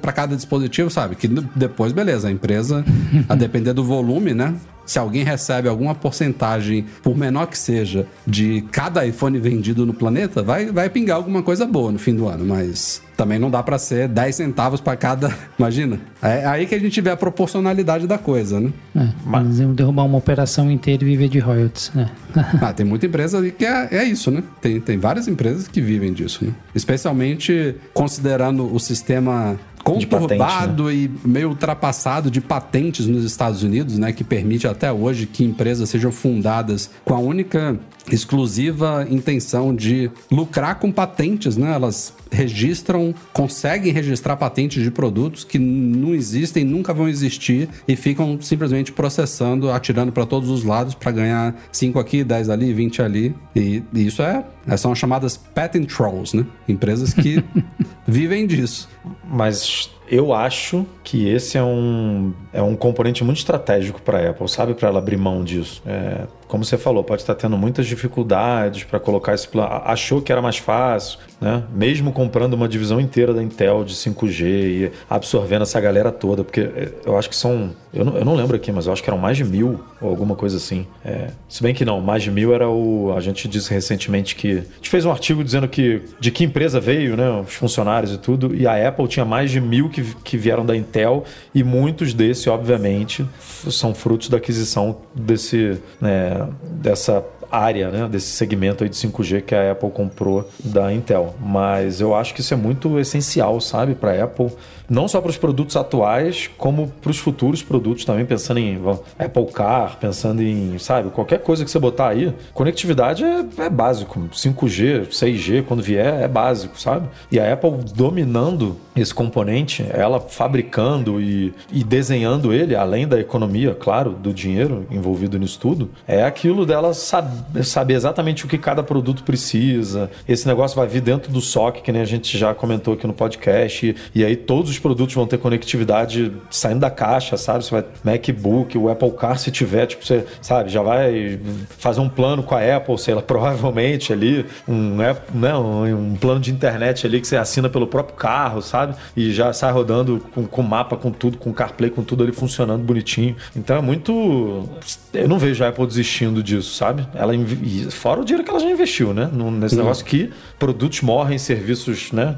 para cada dispositivo, sabe? Que depois, beleza, a empresa, a depender do volume, né? Se alguém recebe alguma porcentagem, por menor que seja, de cada iPhone vendido no planeta, vai, vai pingar alguma coisa boa no fim do ano, mas também não dá pra ser 10 centavos pra cada. *laughs* Imagina? É aí que a gente vê a proporcionalidade da coisa, né? É, eles iam derrubar uma operação inteira e viver de royalties, né? *laughs* Ah, tem muita empresa ali que é, é isso, né? Tem, tem várias empresas que vivem disso, né? Especialmente considerando o sistema conturbado e meio ultrapassado de patentes nos Estados Unidos, né, que permite até hoje que empresas sejam fundadas com a única exclusiva intenção de lucrar com patentes, né? Elas registram, conseguem registrar patentes de produtos que não existem, nunca vão existir e ficam simplesmente processando, atirando para todos os lados para ganhar 5 aqui, 10 ali, 20 ali. E, e isso é, são as chamadas patent trolls, né? Empresas que *laughs* vivem disso. Mas eu acho que esse é um, é um componente muito estratégico para a Apple, sabe? Para ela abrir mão disso. É, como você falou, pode estar tendo muitas dificuldades para colocar esse plano. Achou que era mais fácil, né? Mesmo comprando uma divisão inteira da Intel de 5G e absorvendo essa galera toda, porque é, eu acho que são. Eu não, eu não lembro aqui, mas eu acho que eram mais de mil ou alguma coisa assim. É, se bem que não, mais de mil era o. A gente disse recentemente que. A gente fez um artigo dizendo que de que empresa veio, né? Os funcionários e tudo, e a Apple tinha mais de mil que, que vieram da Intel, e muitos desses, obviamente, são frutos da aquisição desse, né, dessa área, né, desse segmento aí de 5G que a Apple comprou da Intel. Mas eu acho que isso é muito essencial, sabe, para a Apple, não só para os produtos atuais, como para os futuros produtos também, pensando em Apple Car, pensando em, sabe, qualquer coisa que você botar aí, conectividade é, é básico, 5G, 6G, quando vier, é básico, sabe? E a Apple dominando esse componente, ela fabricando e, e desenhando ele, além da economia, claro, do dinheiro envolvido nisso tudo, é aquilo dela saber, saber exatamente o que cada produto precisa. Esse negócio vai vir dentro do SOC, que nem a gente já comentou aqui no podcast, e, e aí todos os produtos vão ter conectividade saindo da caixa, sabe? Você vai MacBook, o Apple Car, se tiver, tipo, você, sabe, já vai fazer um plano com a Apple, sei lá, *laughs* provavelmente ali, um, né, um, um plano de internet ali que você assina pelo próprio carro, sabe? E já sai rodando com, com mapa, com tudo, com CarPlay, com tudo ali funcionando bonitinho. Então é muito. Eu não vejo a Apple desistindo disso, sabe? Ela inv- e Fora o dinheiro que ela já investiu, né? Nesse negócio que produtos morrem, serviços, né?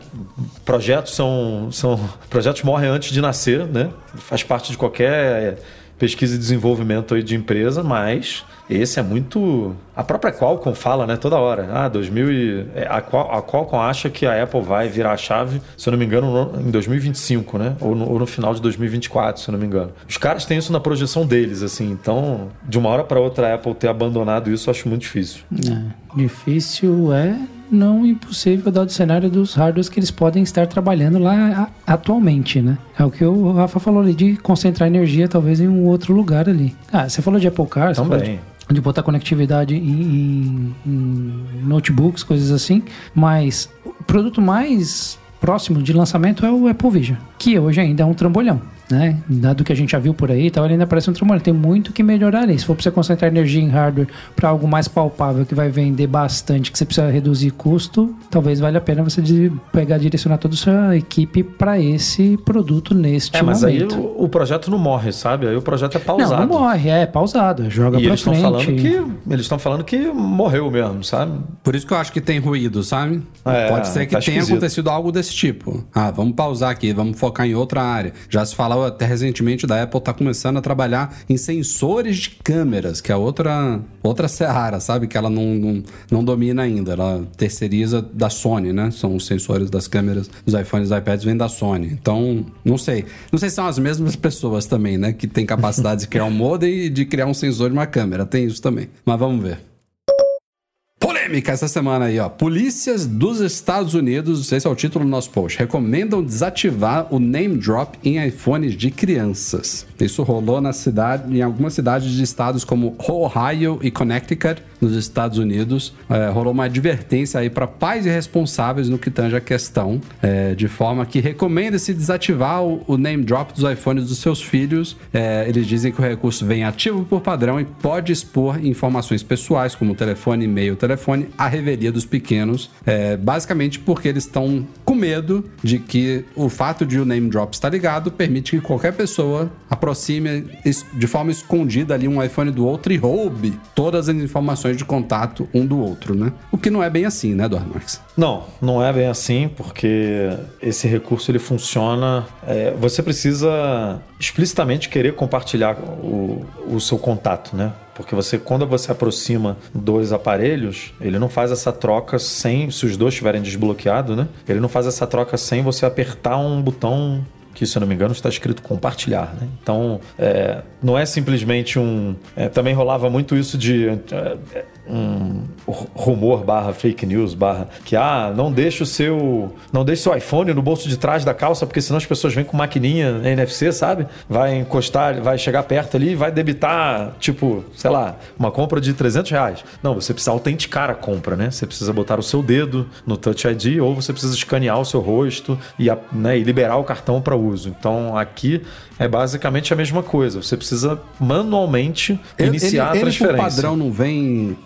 Projetos são, são. Projetos morrem antes de nascer, né? Faz parte de qualquer pesquisa e desenvolvimento aí de empresa, mas esse é muito. A própria Qualcomm fala, né, toda hora. Ah, 2000 e... é, a, Qual... a Qualcomm acha que a Apple vai virar a chave, se eu não me engano, no- em 2025, né? Ou no, ou no final de 2024, se eu não me engano. Os caras têm isso na projeção deles, assim. Então, de uma hora para outra, a Apple ter abandonado isso, eu acho muito difícil. É, difícil é não impossível dado o cenário dos hardwares que eles podem estar trabalhando lá atualmente, né? É o que o Rafa falou ali de concentrar energia talvez em um outro lugar ali. Ah, você falou de Apple Car, você falou Também. De, botar conectividade em, em- em notebooks, coisas assim, mas o produto mais próximo de lançamento é o Apple Vision, que hoje ainda é um trambolhão. Né? Dado que a gente já viu por aí, então ele ainda parece um tremor. Tem muito que melhorar ali. Se for para você concentrar energia em hardware para algo mais palpável que vai vender bastante, que você precisa reduzir custo, talvez valha a pena você pegar direcionar toda a sua equipe para esse produto neste É, mas aí momento. o, o projeto não morre, sabe? Aí o projeto é pausado. Não, não morre, é pausado, joga pra eles estão frente. falando que eles estão falando que morreu mesmo, sabe? Por isso que eu acho que tem ruído, sabe? É, Pode ser que tá tenha esquisito. acontecido algo desse tipo. Ah, vamos pausar aqui, vamos focar em outra área. Já se até recentemente da Apple tá começando a trabalhar em sensores de câmeras, que é outra outra seara, sabe? Que ela não, não, não domina ainda. Ela terceiriza da Sony, né? São os sensores das câmeras dos iPhones e iPads vêm da Sony. Então, não sei. Não sei se são as mesmas pessoas também, né? Que tem capacidade de criar um modem e de criar um sensor de uma câmera. Tem isso também. Mas vamos ver. Polêmica essa semana aí, ó. Polícias dos Estados Unidos, esse é o título do nosso post, recomendam desativar o name drop em iPhones de crianças. Isso rolou na cidade, em algumas cidades de estados como Ohio e Connecticut, nos Estados Unidos. É, rolou uma advertência aí para pais e responsáveis no que tange a questão, é, de forma que recomenda-se desativar o, o name drop dos iPhones dos seus filhos. É, eles dizem que o recurso vem ativo por padrão e pode expor informações pessoais, como telefone, e-mail, telefone, à revelia dos pequenos, é, basicamente porque eles estão com medo de que o fato de o name drop estar ligado permite que qualquer pessoa aproxime de forma escondida ali um iPhone do outro e roube todas as informações de contato um do outro, né? O que não é bem assim, né, Marques? Não, não é bem assim, porque esse recurso ele funciona. é, você precisa explicitamente querer compartilhar o, o seu contato, né? Porque você, quando você aproxima dois aparelhos, ele não faz essa troca sem, se os dois estiverem desbloqueados, né? Ele não faz essa troca sem você apertar um botão que, se eu não me engano, está escrito compartilhar, né? Então, é, não é simplesmente um... é, também rolava muito isso de... é, é, um rumor barra fake news barra que ah não deixa o seu não deixa o seu iPhone no bolso de trás da calça porque senão as pessoas vêm com maquininha NFC sabe? Vai encostar vai chegar perto ali e vai debitar tipo sei lá uma compra de 300 reais. Não você precisa autenticar a compra né? Você precisa botar o seu dedo no Touch ID ou você precisa escanear o seu rosto e, a- né, e liberar o cartão para uso. Então aqui é basicamente a mesma coisa. Você precisa manualmente iniciar ele, a ele, transferência. por padrão, não vem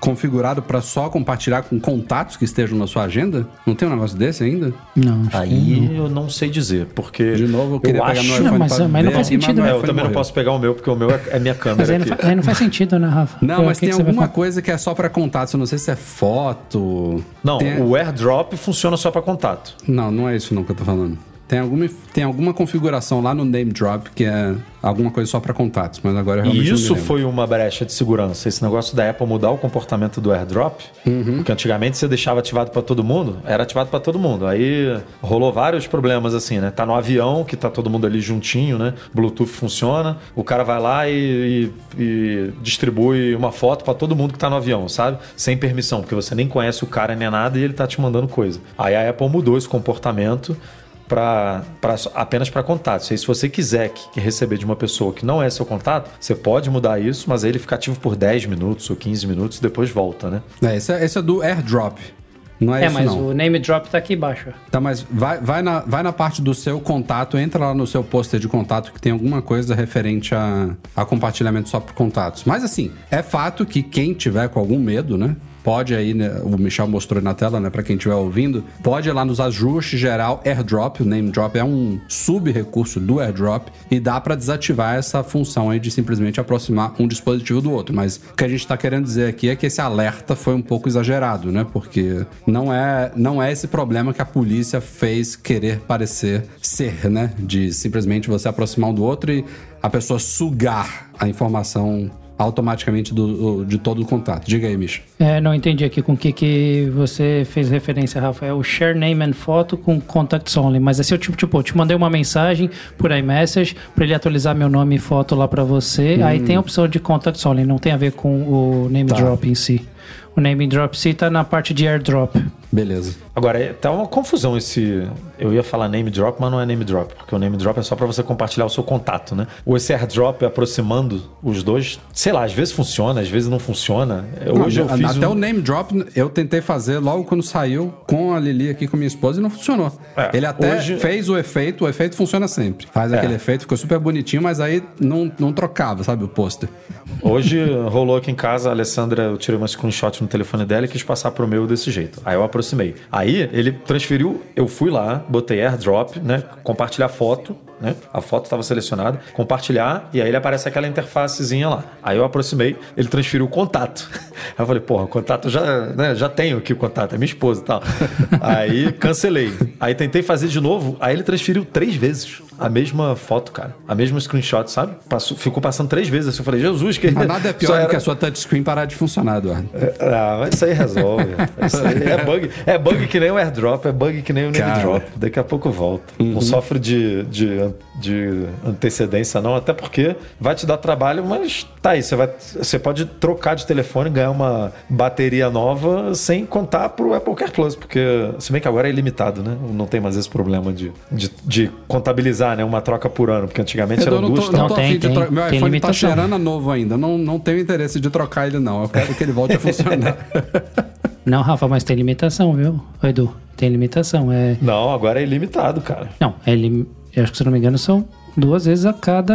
configurado para só compartilhar com contatos que estejam na sua agenda? Não tem um negócio desse ainda? Não, acho que Aí eu não sei dizer, porque. De novo, eu queria pegar acho... meu iPhone Não, mas- pra mas não faz aqui, sentido, meu né? É, eu também não morreu. posso pegar o meu, porque o meu é, é minha Mas câmera aí não, aqui. fa- aí não faz sentido, né, Rafa? Não, mas que tem que alguma coisa que é só para contatos. Eu não sei se é foto. Não, Tem- o AirDrop funciona só para contato. Não, não é isso não que eu tô falando. Tem alguma, tem alguma configuração lá no name drop que é alguma coisa só para contatos, mas agora realmente E isso foi uma brecha de segurança. Esse negócio da Apple mudar o comportamento do AirDrop, Uhum. porque antigamente você deixava ativado para todo mundo, era ativado para todo mundo. Aí rolou vários problemas assim, né? Tá no avião, que tá todo mundo ali juntinho, né? Bluetooth funciona, o cara vai lá e, e- e distribui uma foto para todo mundo que tá no avião, sabe? Sem permissão, porque você nem conhece o cara nem nada e ele tá te mandando coisa. Aí a Apple mudou esse comportamento para apenas para contatos. Se você quiser que, que receber de uma pessoa que não é seu contato, você pode mudar isso, mas aí ele fica ativo por 10 minutos ou 15 minutos e depois volta, né? É, esse, é, esse é do AirDrop. Não é, É, isso mas não. o name drop tá aqui embaixo. Tá, mas vai, vai, na, vai na parte do seu contato, entra lá no seu pôster de contato que tem alguma coisa referente a, a compartilhamento só por contatos. Mas assim, é fato que quem tiver com algum medo, né? Pode aí, né, o Michel mostrou na tela, né, para quem estiver ouvindo, pode ir lá nos ajustes geral AirDrop, o name drop é um sub-recurso do AirDrop e dá para desativar essa função aí de simplesmente aproximar um dispositivo do outro. Mas o que a gente está querendo dizer aqui é que esse alerta foi um pouco exagerado, né? Porque não é, não é esse problema que a polícia fez querer parecer ser, né? De simplesmente você aproximar um do outro e a pessoa sugar a informação automaticamente do, de todo o contato. Diga aí, Misha. É, não entendi aqui com o que, que você fez referência, Rafael. Share name and photo com contacts only. Mas esse é o tipo, tipo, eu te mandei uma mensagem por iMessage para ele atualizar meu nome e foto lá para você. Aí tem a opção de contacts only, não tem a ver com o name drop em si. O name drop em si tá na parte de airdrop. Beleza. Agora, tá uma confusão esse. Eu ia falar name drop, mas não é name drop, porque o name drop é só pra você compartilhar o seu contato, né? O esse airdrop aproximando os dois, sei lá, às vezes funciona, às vezes não funciona. Hoje eu Não, fiz. Até um- o name drop eu tentei fazer logo quando saiu com a Lili aqui com minha esposa e não funcionou. É, Ele até hoje- fez o efeito, o efeito funciona sempre. Faz É. aquele efeito, ficou super bonitinho, mas aí não, não trocava, sabe, o pôster. Hoje rolou aqui em casa, a Alessandra, eu tirei uma screenshot no telefone dela e quis passar pro meu desse jeito. Aí eu aproximei. Aí ele transferiu, eu fui lá, botei airdrop, né? Compartilhar foto, né? A foto estava selecionada, compartilhar, e aí ele aparece aquela interfacezinha lá. Aí eu aproximei, ele transferiu o contato. Aí eu falei, porra, o contato já, né, já tenho aqui o contato, é minha esposa e tal. Aí cancelei. Aí tentei fazer de novo, aí ele transferiu três vezes a mesma foto, cara. A mesma screenshot, sabe? Passou, ficou passando três vezes. assim. Eu falei, Jesus, que Mas nada é pior do era- que a sua touchscreen parar de funcionar, Eduardo. ah, mas isso aí resolve. Isso aí é bug. É bug que nem o airdrop, é bug que nem o name drop. Daqui a pouco volta. Não sofre de, de, de antecedência, não, até porque vai te dar trabalho, mas tá aí. Você, vai, você pode trocar de telefone, ganhar uma bateria nova sem contar pro Apple Care Plus, porque se bem que agora é ilimitado, né? Não tem mais esse problema de, de, de contabilizar né? uma troca por ano, porque antigamente Eu eram não tô, duas não Não, tem, tem. Meu Tem iPhone tá cheirando a novo ainda. Não, não tenho interesse de trocar ele, não. Eu quero que ele volte a funcionar. *laughs* Não, Rafa, mas tem limitação, viu? Edu, tem limitação. É... Não, agora é ilimitado, cara. Não, é lim... acho que se não me engano são duas vezes a cada.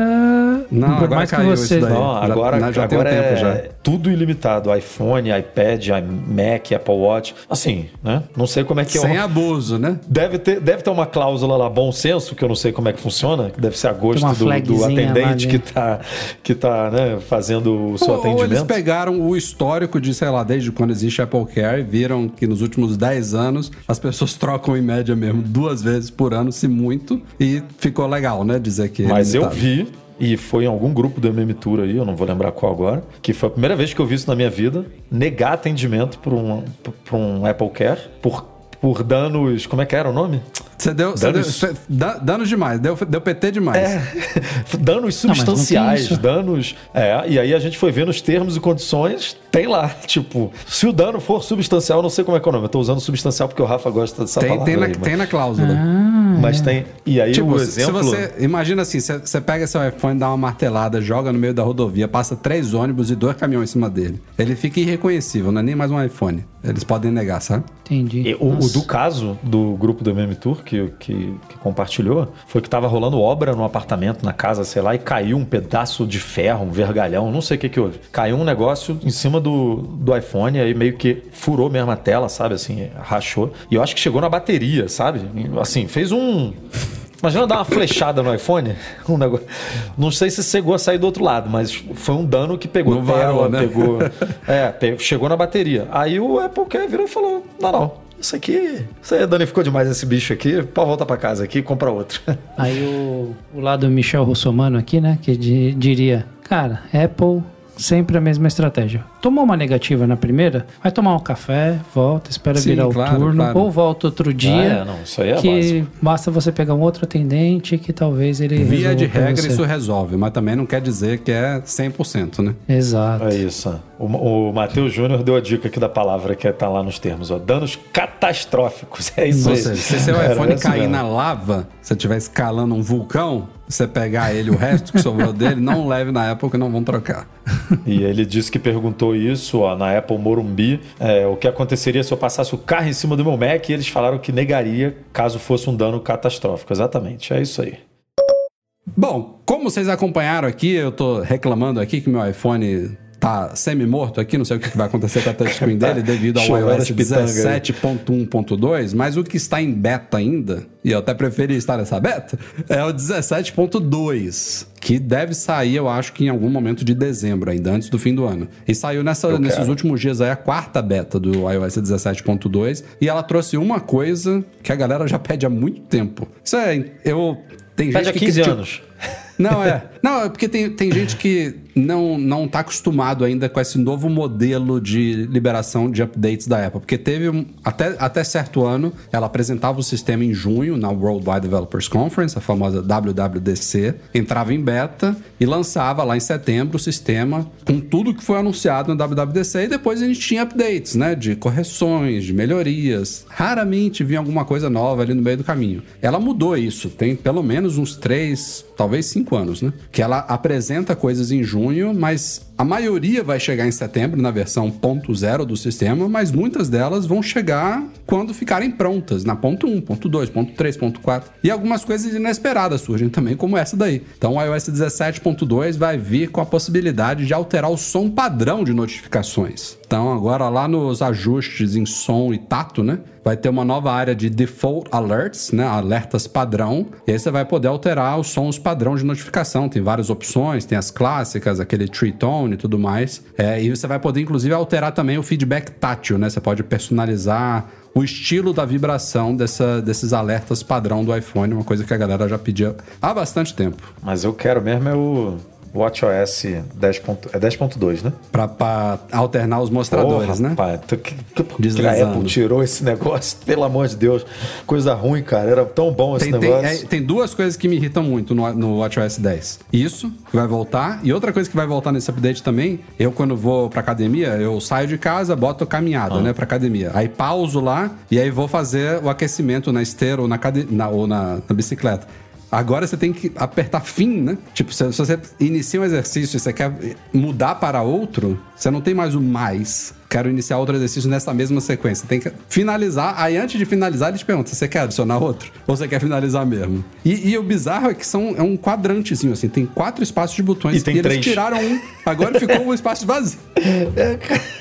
Não, Por agora mais que caiu você. isso daí. Não, Já- agora, já tem um agora tempo é já. tudo ilimitado. iPhone, iPad, Mac, Apple Watch. Assim, né? Não sei como é que Sem é. o- abuso, né? Deve ter, deve ter uma cláusula lá, bom senso, que eu não sei como é que funciona, que deve ser a gosto do, do atendente lá que tá, que tá né, fazendo o seu Ou, ou eles atendimento. pegaram o histórico de, sei lá, desde quando existe Apple Care e viram que nos últimos 10 anos as pessoas trocam em média mesmo duas vezes por ano, se muito, e ficou legal, né? Dizer é Mas eu limitado. vi, e foi em algum grupo do MM Tour aí, eu não vou lembrar qual agora, que foi a primeira vez que eu vi isso na minha vida, negar atendimento para um, pra um Apple Care por, por danos. Como é que era o nome? Você deu, deu Danos- você- da- danos demais, deu, deu PT demais. É, *laughs* danos Não, mas não substanciais, isso. danos. É, e aí a gente foi ver nos termos e condições, tem lá, *laughs* tipo, se o dano for substancial, eu não sei como é que é o nome, eu tô usando substancial porque o Rafa gosta dessa Tem, palavra. tem, na, aí, tem na cláusula. mas tem. E aí Tipo, o se- se exemplo. você. Imagina assim: você pega seu iPhone, dá uma martelada, joga no meio da rodovia, passa três ônibus e dois caminhões em cima dele. Ele fica irreconhecível, não é nem mais um iPhone. Eles podem negar, sabe? Entendi. E o, o do caso do grupo do MM Tour que, que, que compartilhou foi que tava rolando obra no apartamento, na casa, sei lá, e caiu um pedaço de ferro, um vergalhão, não sei o que que houve. Caiu um negócio em cima do, do iPhone, aí meio que furou mesmo a tela, sabe? Assim, rachou. E eu acho que chegou na bateria, sabe? Assim, fez um. Imagina dar uma flechada no iPhone. Um negócio... Não sei se chegou a sair do outro lado, mas foi um dano que pegou Não tela, varou, né? pegou. *laughs* É, chegou na bateria. Aí o Apple Care virou e falou: não, não. Isso aqui, isso aí danificou demais esse bicho aqui. Pode voltar pra casa aqui e compra outro. *laughs* Aí o, o lado Michel Russomano aqui, né? Que di- diria, cara, Apple sempre a mesma estratégia. Tomou uma negativa na primeira, vai tomar um café, volta, espera Sim, virar claro, o turno, claro. ou volta outro dia. Ah, é, não, isso aí é que básico. basta você pegar um outro atendente que talvez ele Via de regra, isso resolve, mas também não quer dizer que é 100%, né? Exato. É isso. O, o Matheus Júnior deu a dica aqui da palavra que tá lá nos termos, ó. Danos catastróficos. É isso aí. se seu iPhone cair mesmo. na lava, se estiver escalando um vulcão, você pegar ele, o resto que sobrou dele, não leve na Apple que não vão trocar. E ele disse que perguntou isso ó, na Apple Morumbi, é, o que aconteceria se eu passasse o carro em cima do meu Mac e eles falaram que negaria caso fosse um dano catastrófico. Exatamente, é isso aí. Bom, como vocês acompanharam aqui, eu tô reclamando aqui que meu iPhone tá semi-morto aqui, não sei o que vai acontecer com a touchscreen *laughs* dele devido ao iOS as pitangas aí. 17.1.2, mas o que está em beta ainda, e eu até preferi estar nessa beta, é o 17.2, que deve sair, eu acho que em algum momento de dezembro ainda, antes do fim do ano. E saiu nessa, nesses últimos dias aí a quarta beta do iOS 17.2, e ela trouxe uma coisa que a galera já pede há muito tempo. Isso é, eu... Tem Pede gente há que 15 critica- anos. não, é. Não, é porque tem, tem gente que não não tá acostumado ainda com esse novo modelo de liberação de updates da Apple, porque teve um, até, até certo ano, ela apresentava o sistema em junho na Worldwide Developers Conference, a famosa WWDC, entrava em beta e lançava lá em setembro o sistema com tudo que foi anunciado na WWDC e depois a gente tinha updates, né, de correções, de melhorias. Raramente vinha alguma coisa nova ali no meio do caminho. Ela mudou isso, tem pelo menos uns três, talvez cinco anos, né? Que ela apresenta coisas em junho, mas a maioria vai chegar em setembro na versão ponto zero do sistema, mas muitas delas vão chegar quando ficarem prontas, na ponto 1, ponto 2, ponto 3, ponto 4. E algumas coisas inesperadas surgem também, como essa daí. Então o iOS 17.2 vai vir com a possibilidade de alterar o som padrão de notificações. Então agora lá nos ajustes em som e tato, né? Vai ter uma nova área de default alerts, né? Alertas padrão. E aí você vai poder alterar os sons padrão de notificação. Tem várias opções, tem as clássicas, aquele tree tone e tudo mais. É, e você vai poder, inclusive, alterar também o feedback tátil, né? Você pode personalizar o estilo da vibração dessa, desses alertas padrão do iPhone, uma coisa que a galera já pedia há bastante tempo. Mas eu quero mesmo é o WatchOS 10. ponto- É 10.2, né? Pra, pra alternar os mostradores, Porra, né? Pai, tu- que, que, que a. Apple tirou esse *laughs* negócio, pelo amor de Deus. Coisa ruim, cara. Era tão bom esse Tem, tem, negócio. é, tem duas coisas que me irritam muito no, no WatchOS 10. Isso, que vai voltar. E outra coisa que vai voltar nesse update também, eu quando vou pra academia, eu saio de casa, boto caminhada, Ah. né, pra academia. Aí pauso lá e aí vou fazer o aquecimento na esteira ou na, cade... na, ou na, na bicicleta. Agora você tem que apertar fim, né? Tipo, se, se você inicia um exercício e você quer mudar para outro, você não tem mais o mais. Quero iniciar outro exercício nessa mesma sequência. Tem que finalizar. Aí antes de finalizar, ele te pergunta: você quer adicionar outro? Ou você quer finalizar mesmo? E, e o bizarro é que são, é um quadrantezinho, assim. Tem quatro espaços de botões. E tem eles três. tiraram um. Agora ficou um espaço vazio. *laughs*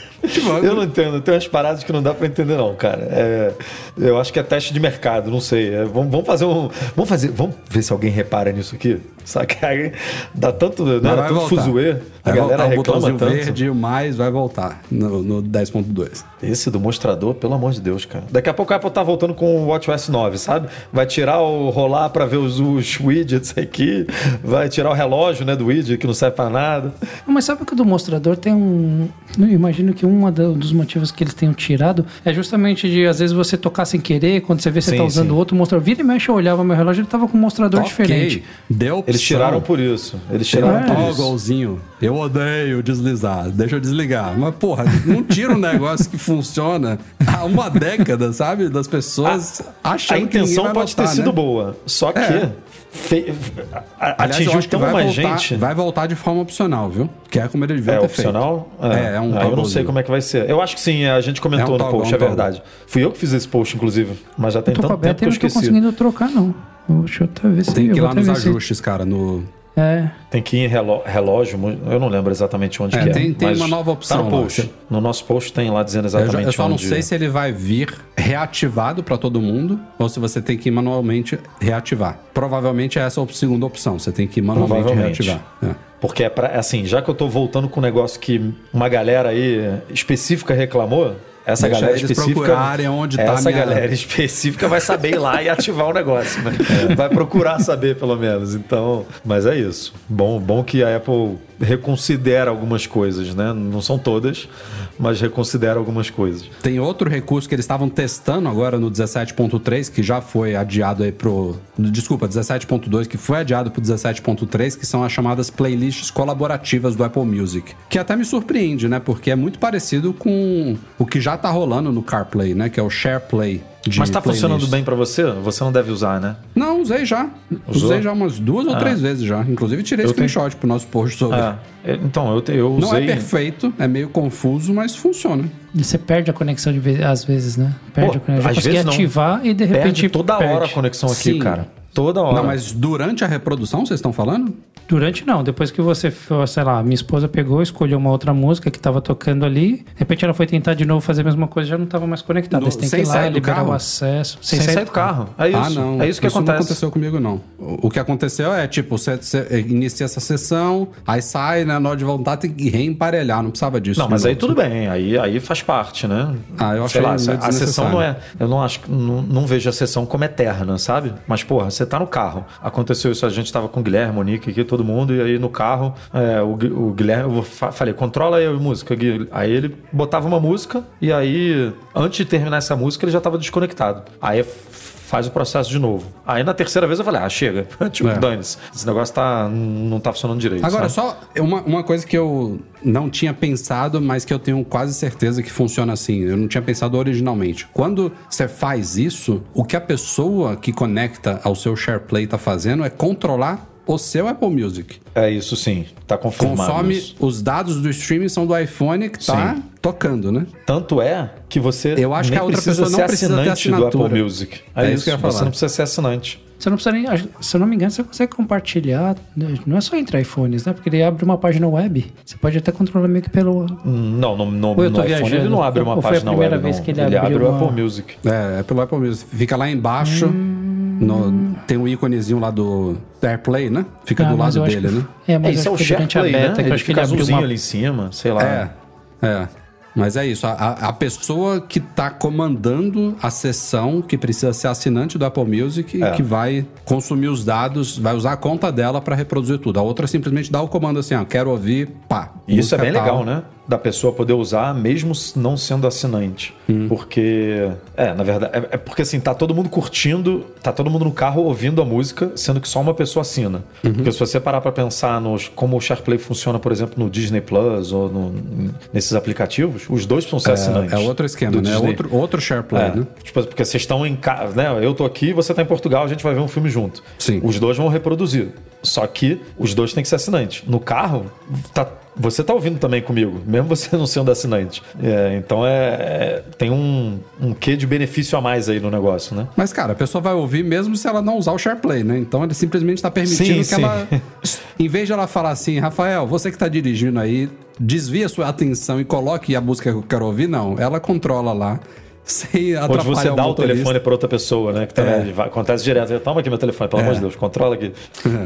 Eu não entendo, tem umas paradas que não dá pra entender, não, cara. É, eu acho que é teste de mercado, não sei. É, vamos, vamos fazer um. Vamos fazer. Vamos ver se alguém repara nisso aqui. Saca? Aí Dá tanto. Né, Mas era vai tanto voltar. fuzuê. A Vai galera voltar o reclama botãozinho tanto. verde o mais vai voltar no, no 10.2. Esse do mostrador, pelo amor de Deus, cara. Daqui a pouco a Apple tá voltando com o WatchOS 9, sabe? Vai tirar o rolar pra ver os, os widgets aqui, vai tirar o relógio, né, do widget que não serve pra nada. Mas sabe que o do mostrador tem um. Eu imagino que um dos motivos que eles tenham tirado é justamente de, às vezes, você tocar sem querer, quando você vê que você Sim, tá usando sim. outro mostrador. Vira e mexe, eu olhava meu relógio, ele tava com um mostrador diferente. Deu opção. Eles tiraram por isso. Eles tiraram um por isso. togglezinho. Eu odeio deslizar. Deixa eu desligar. Mas, porra, não tira um negócio que funciona há uma década, sabe? Das pessoas achando A intenção que pode ter notar, sido né? boa, só que É. fe- a- Aliás, atingiu eu acho que tão vai mais voltar, gente. vai voltar de forma opcional, viu? Que é como ele devia É ter opcional? feito. É, é um Ah, eu não sei como é que vai ser. Eu acho que sim, a gente comentou É um no post, é é verdade. Fui eu que fiz esse post, inclusive, mas já tem a tanto tempo beta que e eu não tô esqueci. conseguindo trocar, não. Deixa eu até ver se Tem que ir eu lá nos ver se- ajustes, cara, no... É. Tem que ir em reló- relógio, eu não lembro exatamente onde É, que é. tem- tem mas uma nova opção Tá no post. No nosso post tem lá dizendo Eu, já- exatamente eu só não onde... sei se ele vai vir reativado pra todo mundo ou se você tem que ir manualmente reativar. Provavelmente é essa a segunda opção. Você tem que ir manualmente reativar. É. Porque é pra, assim, já que eu tô voltando com um negócio que uma galera aí específica reclamou, essa Deixa galera específica. procurarem onde tá essa minha- galera *laughs* específica vai saber ir lá e ativar o negócio, né? Vai procurar saber, pelo menos. Então, mas é isso. Bom, bom que a Apple reconsidera algumas coisas, né? Não são todas, mas reconsidera algumas coisas. Tem outro recurso que eles estavam testando agora no 17.3, que já foi adiado aí pro. Desculpa, 17.2, que foi adiado pro 17.3, que são as chamadas playlists colaborativas do Apple Music. Que até me surpreende, né? Porque é muito parecido com o que já tá rolando no CarPlay, né? Que é o SharePlay. De mas tá funcionando bem pra você? Você não deve usar, né? Não, usei já. Usou? Usei já umas duas ou três vezes já. Inclusive tirei Eu tenho- screenshot pro nosso post sobre. Ah, é, então, eu, te- eu Não usei. é perfeito, é meio confuso, mas funciona. E você perde a conexão de vez, às vezes, né? Perde Pô, a conexão. Eu já às consegui vezes não. ativar e de repente. Perde toda perde. hora a conexão aqui, Sim. cara. Toda hora. Não, mas durante a reprodução, vocês estão falando? Durante não, depois que você, sei lá, minha esposa pegou, escolheu uma outra música que tava tocando ali, de repente ela foi tentar de novo fazer a mesma coisa já não tava mais conectada. No- Você tem sem que ir lá, sair do liberar carro? o acesso. sem sair do carro. É isso. ah, não. É isso que não acontece. aconteceu comigo, não. O o que aconteceu é, tipo, você, você inicia essa sessão, aí sai, né, na hora de voltar, tem que reemparelhar, não precisava disso. Não, mas aí tudo bem, aí, aí faz parte, né? Ah, eu lá, meio a sessão não é. Eu não acho, não, não vejo a sessão como eterna, sabe? Mas, porra, você tá no carro. Aconteceu isso, a gente tava com o Guilherme, Monique aqui, todo mundo. E aí no carro, é, o, o Guilherme, eu fa- falei, controla aí a música, Gui. Aí ele botava uma música e aí, antes de terminar essa música, ele já tava desconectado. Aí f- faz o processo de novo. Aí na terceira vez eu falei, ah, chega. *laughs* tipo, É. dane-se. Esse negócio tá, não tá funcionando direito. Agora, sabe? só uma, uma coisa que eu não tinha pensado, mas que eu tenho quase certeza que funciona assim. Eu não tinha pensado originalmente. Quando você faz isso, o que a pessoa que conecta ao seu SharePlay tá fazendo é controlar o seu Apple Music. É isso sim, tá confirmado Consome isso. os dados do streaming são do iPhone que tá Sim. tocando, né? Tanto é que você Eu acho nem que a outra pessoa não precisa ter assinante do assinatura. Apple Music. É, É isso, isso que eu ia você falar. não precisa ser assinante. Você não precisa nem. Se eu não me engano, você consegue compartilhar. né? Não é só entre iPhones, né? Porque ele abre uma página web. Você pode até controlar meio que pelo. Não, no, no, no tô iPhone ele viajando? não abre uma Ou foi a página primeira web, vez não. que ele ele abriu abre o uma- Apple Music. É, é pelo Apple Music. Fica lá embaixo. No- tem o íconezinho lá do AirPlay, né? Fica Ah, do lado dele, que- né? É, mas Esse é o que durante a SharePlay, né? que Ele acho que fica ele abriu azulzinho uma ali em cima, sei lá. É, é. Mas é isso, a, a- pessoa que tá comandando a sessão, que precisa ser assinante do Apple Music, É. que vai consumir os dados, vai usar a conta dela para reproduzir tudo. A outra simplesmente dá o comando assim, ó, quero ouvir, pá. Isso é bem tal. legal, né? Da pessoa poder usar mesmo não sendo assinante. Porque. É, na verdade. É, é porque assim, tá todo mundo curtindo, tá todo mundo no carro ouvindo a música, sendo que só uma pessoa assina. Porque se você parar pra pensar nos, como o SharePlay funciona, por exemplo, no Disney Plus ou no- nesses aplicativos, os dois precisam ser assinantes. É, é outro esquema, né? É Disney. outro, outro SharePlay, É, né? tipo, porque vocês estão em casa, né? Eu tô aqui, você tá em Portugal, a gente vai ver um filme junto. Sim. Os dois vão reproduzir. Só que os dois têm que ser assinantes. No carro, tá- você tá ouvindo também comigo, mesmo você *laughs* não sendo assinante. É, então é, é- tem um, um quê de benefício a mais aí no negócio, né? Mas, cara, a pessoa vai ouvir mesmo se ela não usar o SharePlay, né? Então ele simplesmente está permitindo Sim, que sim. ela. *laughs* Em vez de ela falar assim, Rafael, você que tá dirigindo aí, desvia sua atenção e coloque a música que eu quero ouvir, não. Ela controla lá, sem atrapalhar você o dá o motorista. telefone para outra pessoa, né? Que também É. acontece direto. Toma aqui meu telefone, pelo amor de Deus, controla aqui.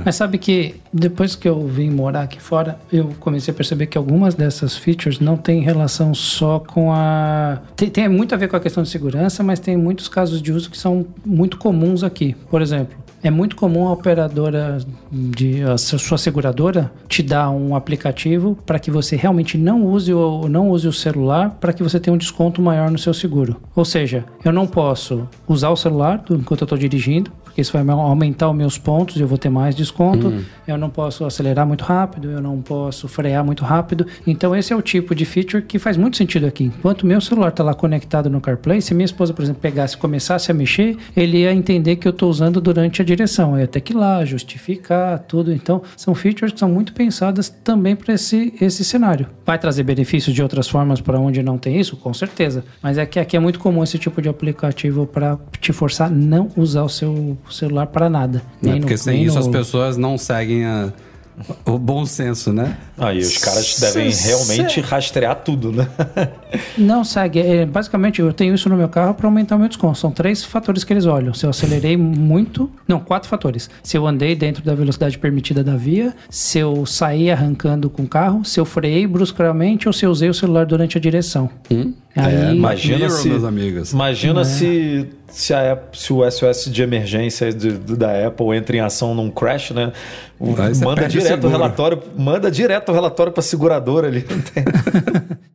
Mas sabe que depois que eu vim morar aqui fora, eu comecei a perceber que algumas dessas features não têm relação só com a. Tem, tem muito a ver com a questão de segurança, mas tem muitos casos de uso que são muito comuns aqui. Por exemplo, é muito comum a operadora de a su- sua seguradora te dar um aplicativo para que você realmente não use o não use o celular para que você tenha um desconto maior no seu seguro. Ou seja, eu não posso usar o celular enquanto eu estou dirigindo, porque isso vai me aumentar os meus pontos e eu vou ter mais desconto. Eu não posso acelerar muito rápido, eu não posso frear muito rápido. Então esse é o tipo de feature que faz muito sentido aqui. Enquanto meu celular está lá conectado no CarPlay, se minha esposa, por exemplo, pegasse e começasse a mexer, ele ia entender que eu estou usando durante a direção. Eu ia ter que ir lá, justificar tudo. Então são features que são muito pensadas também para esse, esse cenário. Vai trazer benefícios de outras formas para onde não tem isso? Com certeza. Mas é que aqui é muito comum esse tipo de aplicativo para te forçar a não usar o seu celular para nada. Nem Porque no- sem isso no- as pessoas não seguem a- o bom senso, né? Aí os caras devem Cê- realmente rastrear tudo, né? Não segue. É, basicamente, eu tenho isso no meu carro para aumentar o meu desconto. São três fatores que eles olham. Se eu acelerei muito. Não, quatro fatores. Se eu andei dentro da velocidade permitida da via, se eu saí arrancando com o carro, se eu freiei bruscamente ou se eu usei o celular durante a direção. Aí, É, imagina se. Imagina É. se, se, a Apple- se o SOS de emergência de- do- da Apple entra em ação num crash, né? O- manda o direto o relatório, manda direto o relatório para seguradora ali. *laughs* *laughs*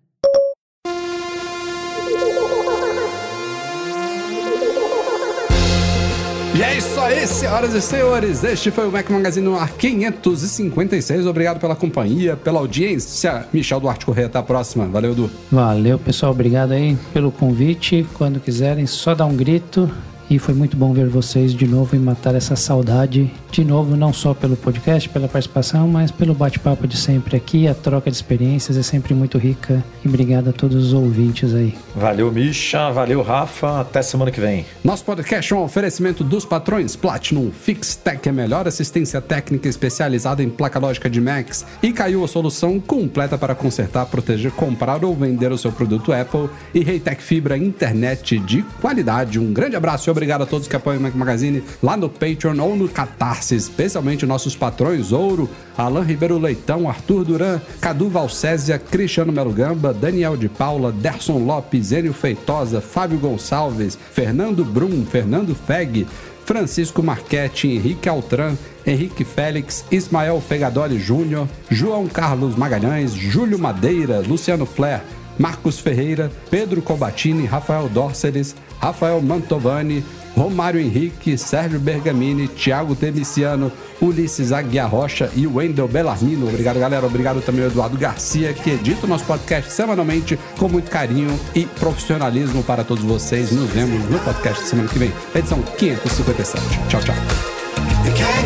E é isso aí, senhoras e senhores. Este foi o Mac Magazine no ar 556. Obrigado pela companhia, pela audiência. Michel Duarte Correia, até a próxima. Valeu, Du. Valeu, pessoal. Obrigado aí pelo convite. Quando quiserem, só dá um grito. E foi muito bom ver vocês de novo e matar essa saudade. De novo, não só pelo podcast, pela participação, mas pelo bate-papo de sempre aqui. A troca de experiências é sempre muito rica. E obrigado a todos os ouvintes aí. Valeu, Misha. Valeu, Rafa. Até semana que vem. Nosso podcast é um oferecimento dos patrões Platinum FixTech, a melhor assistência técnica especializada em placa lógica de Macs, e caiu a solução completa para consertar, proteger, comprar ou vender o seu produto Apple, e Reitec Fibra internet de qualidade. Um grande abraço e obrigado. a todos que apoiam o Mac Magazine lá no Patreon ou no Catarse, especialmente nossos patrões Ouro, Alain Ribeiro Leitão, Arthur Duran, Cadu Valcésia, Cristiano Melo Gamba, Daniel de Paula, Derson Lopes, Enio Feitosa, Fábio Gonçalves, Fernando Brum, Fernando Feg, Francisco Marchetti, Henrique Altran, Henrique Félix, Ismael Fegadoli Júnior, João Carlos Magalhães, Júlio Madeira, Luciano Flair, Marcos Ferreira, Pedro Cobatini, Rafael Dórceles, Rafael Mantovani, Romário Henrique, Sérgio Bergamini, Thiago Temiciano, Ulisses Aguiar Rocha e Wendel Bellarmino. Obrigado, galera. Obrigado também ao Eduardo Garcia, que edita o nosso podcast semanalmente com muito carinho e profissionalismo para todos vocês. Nos vemos no podcast semana que vem, edição 557. Tchau, tchau.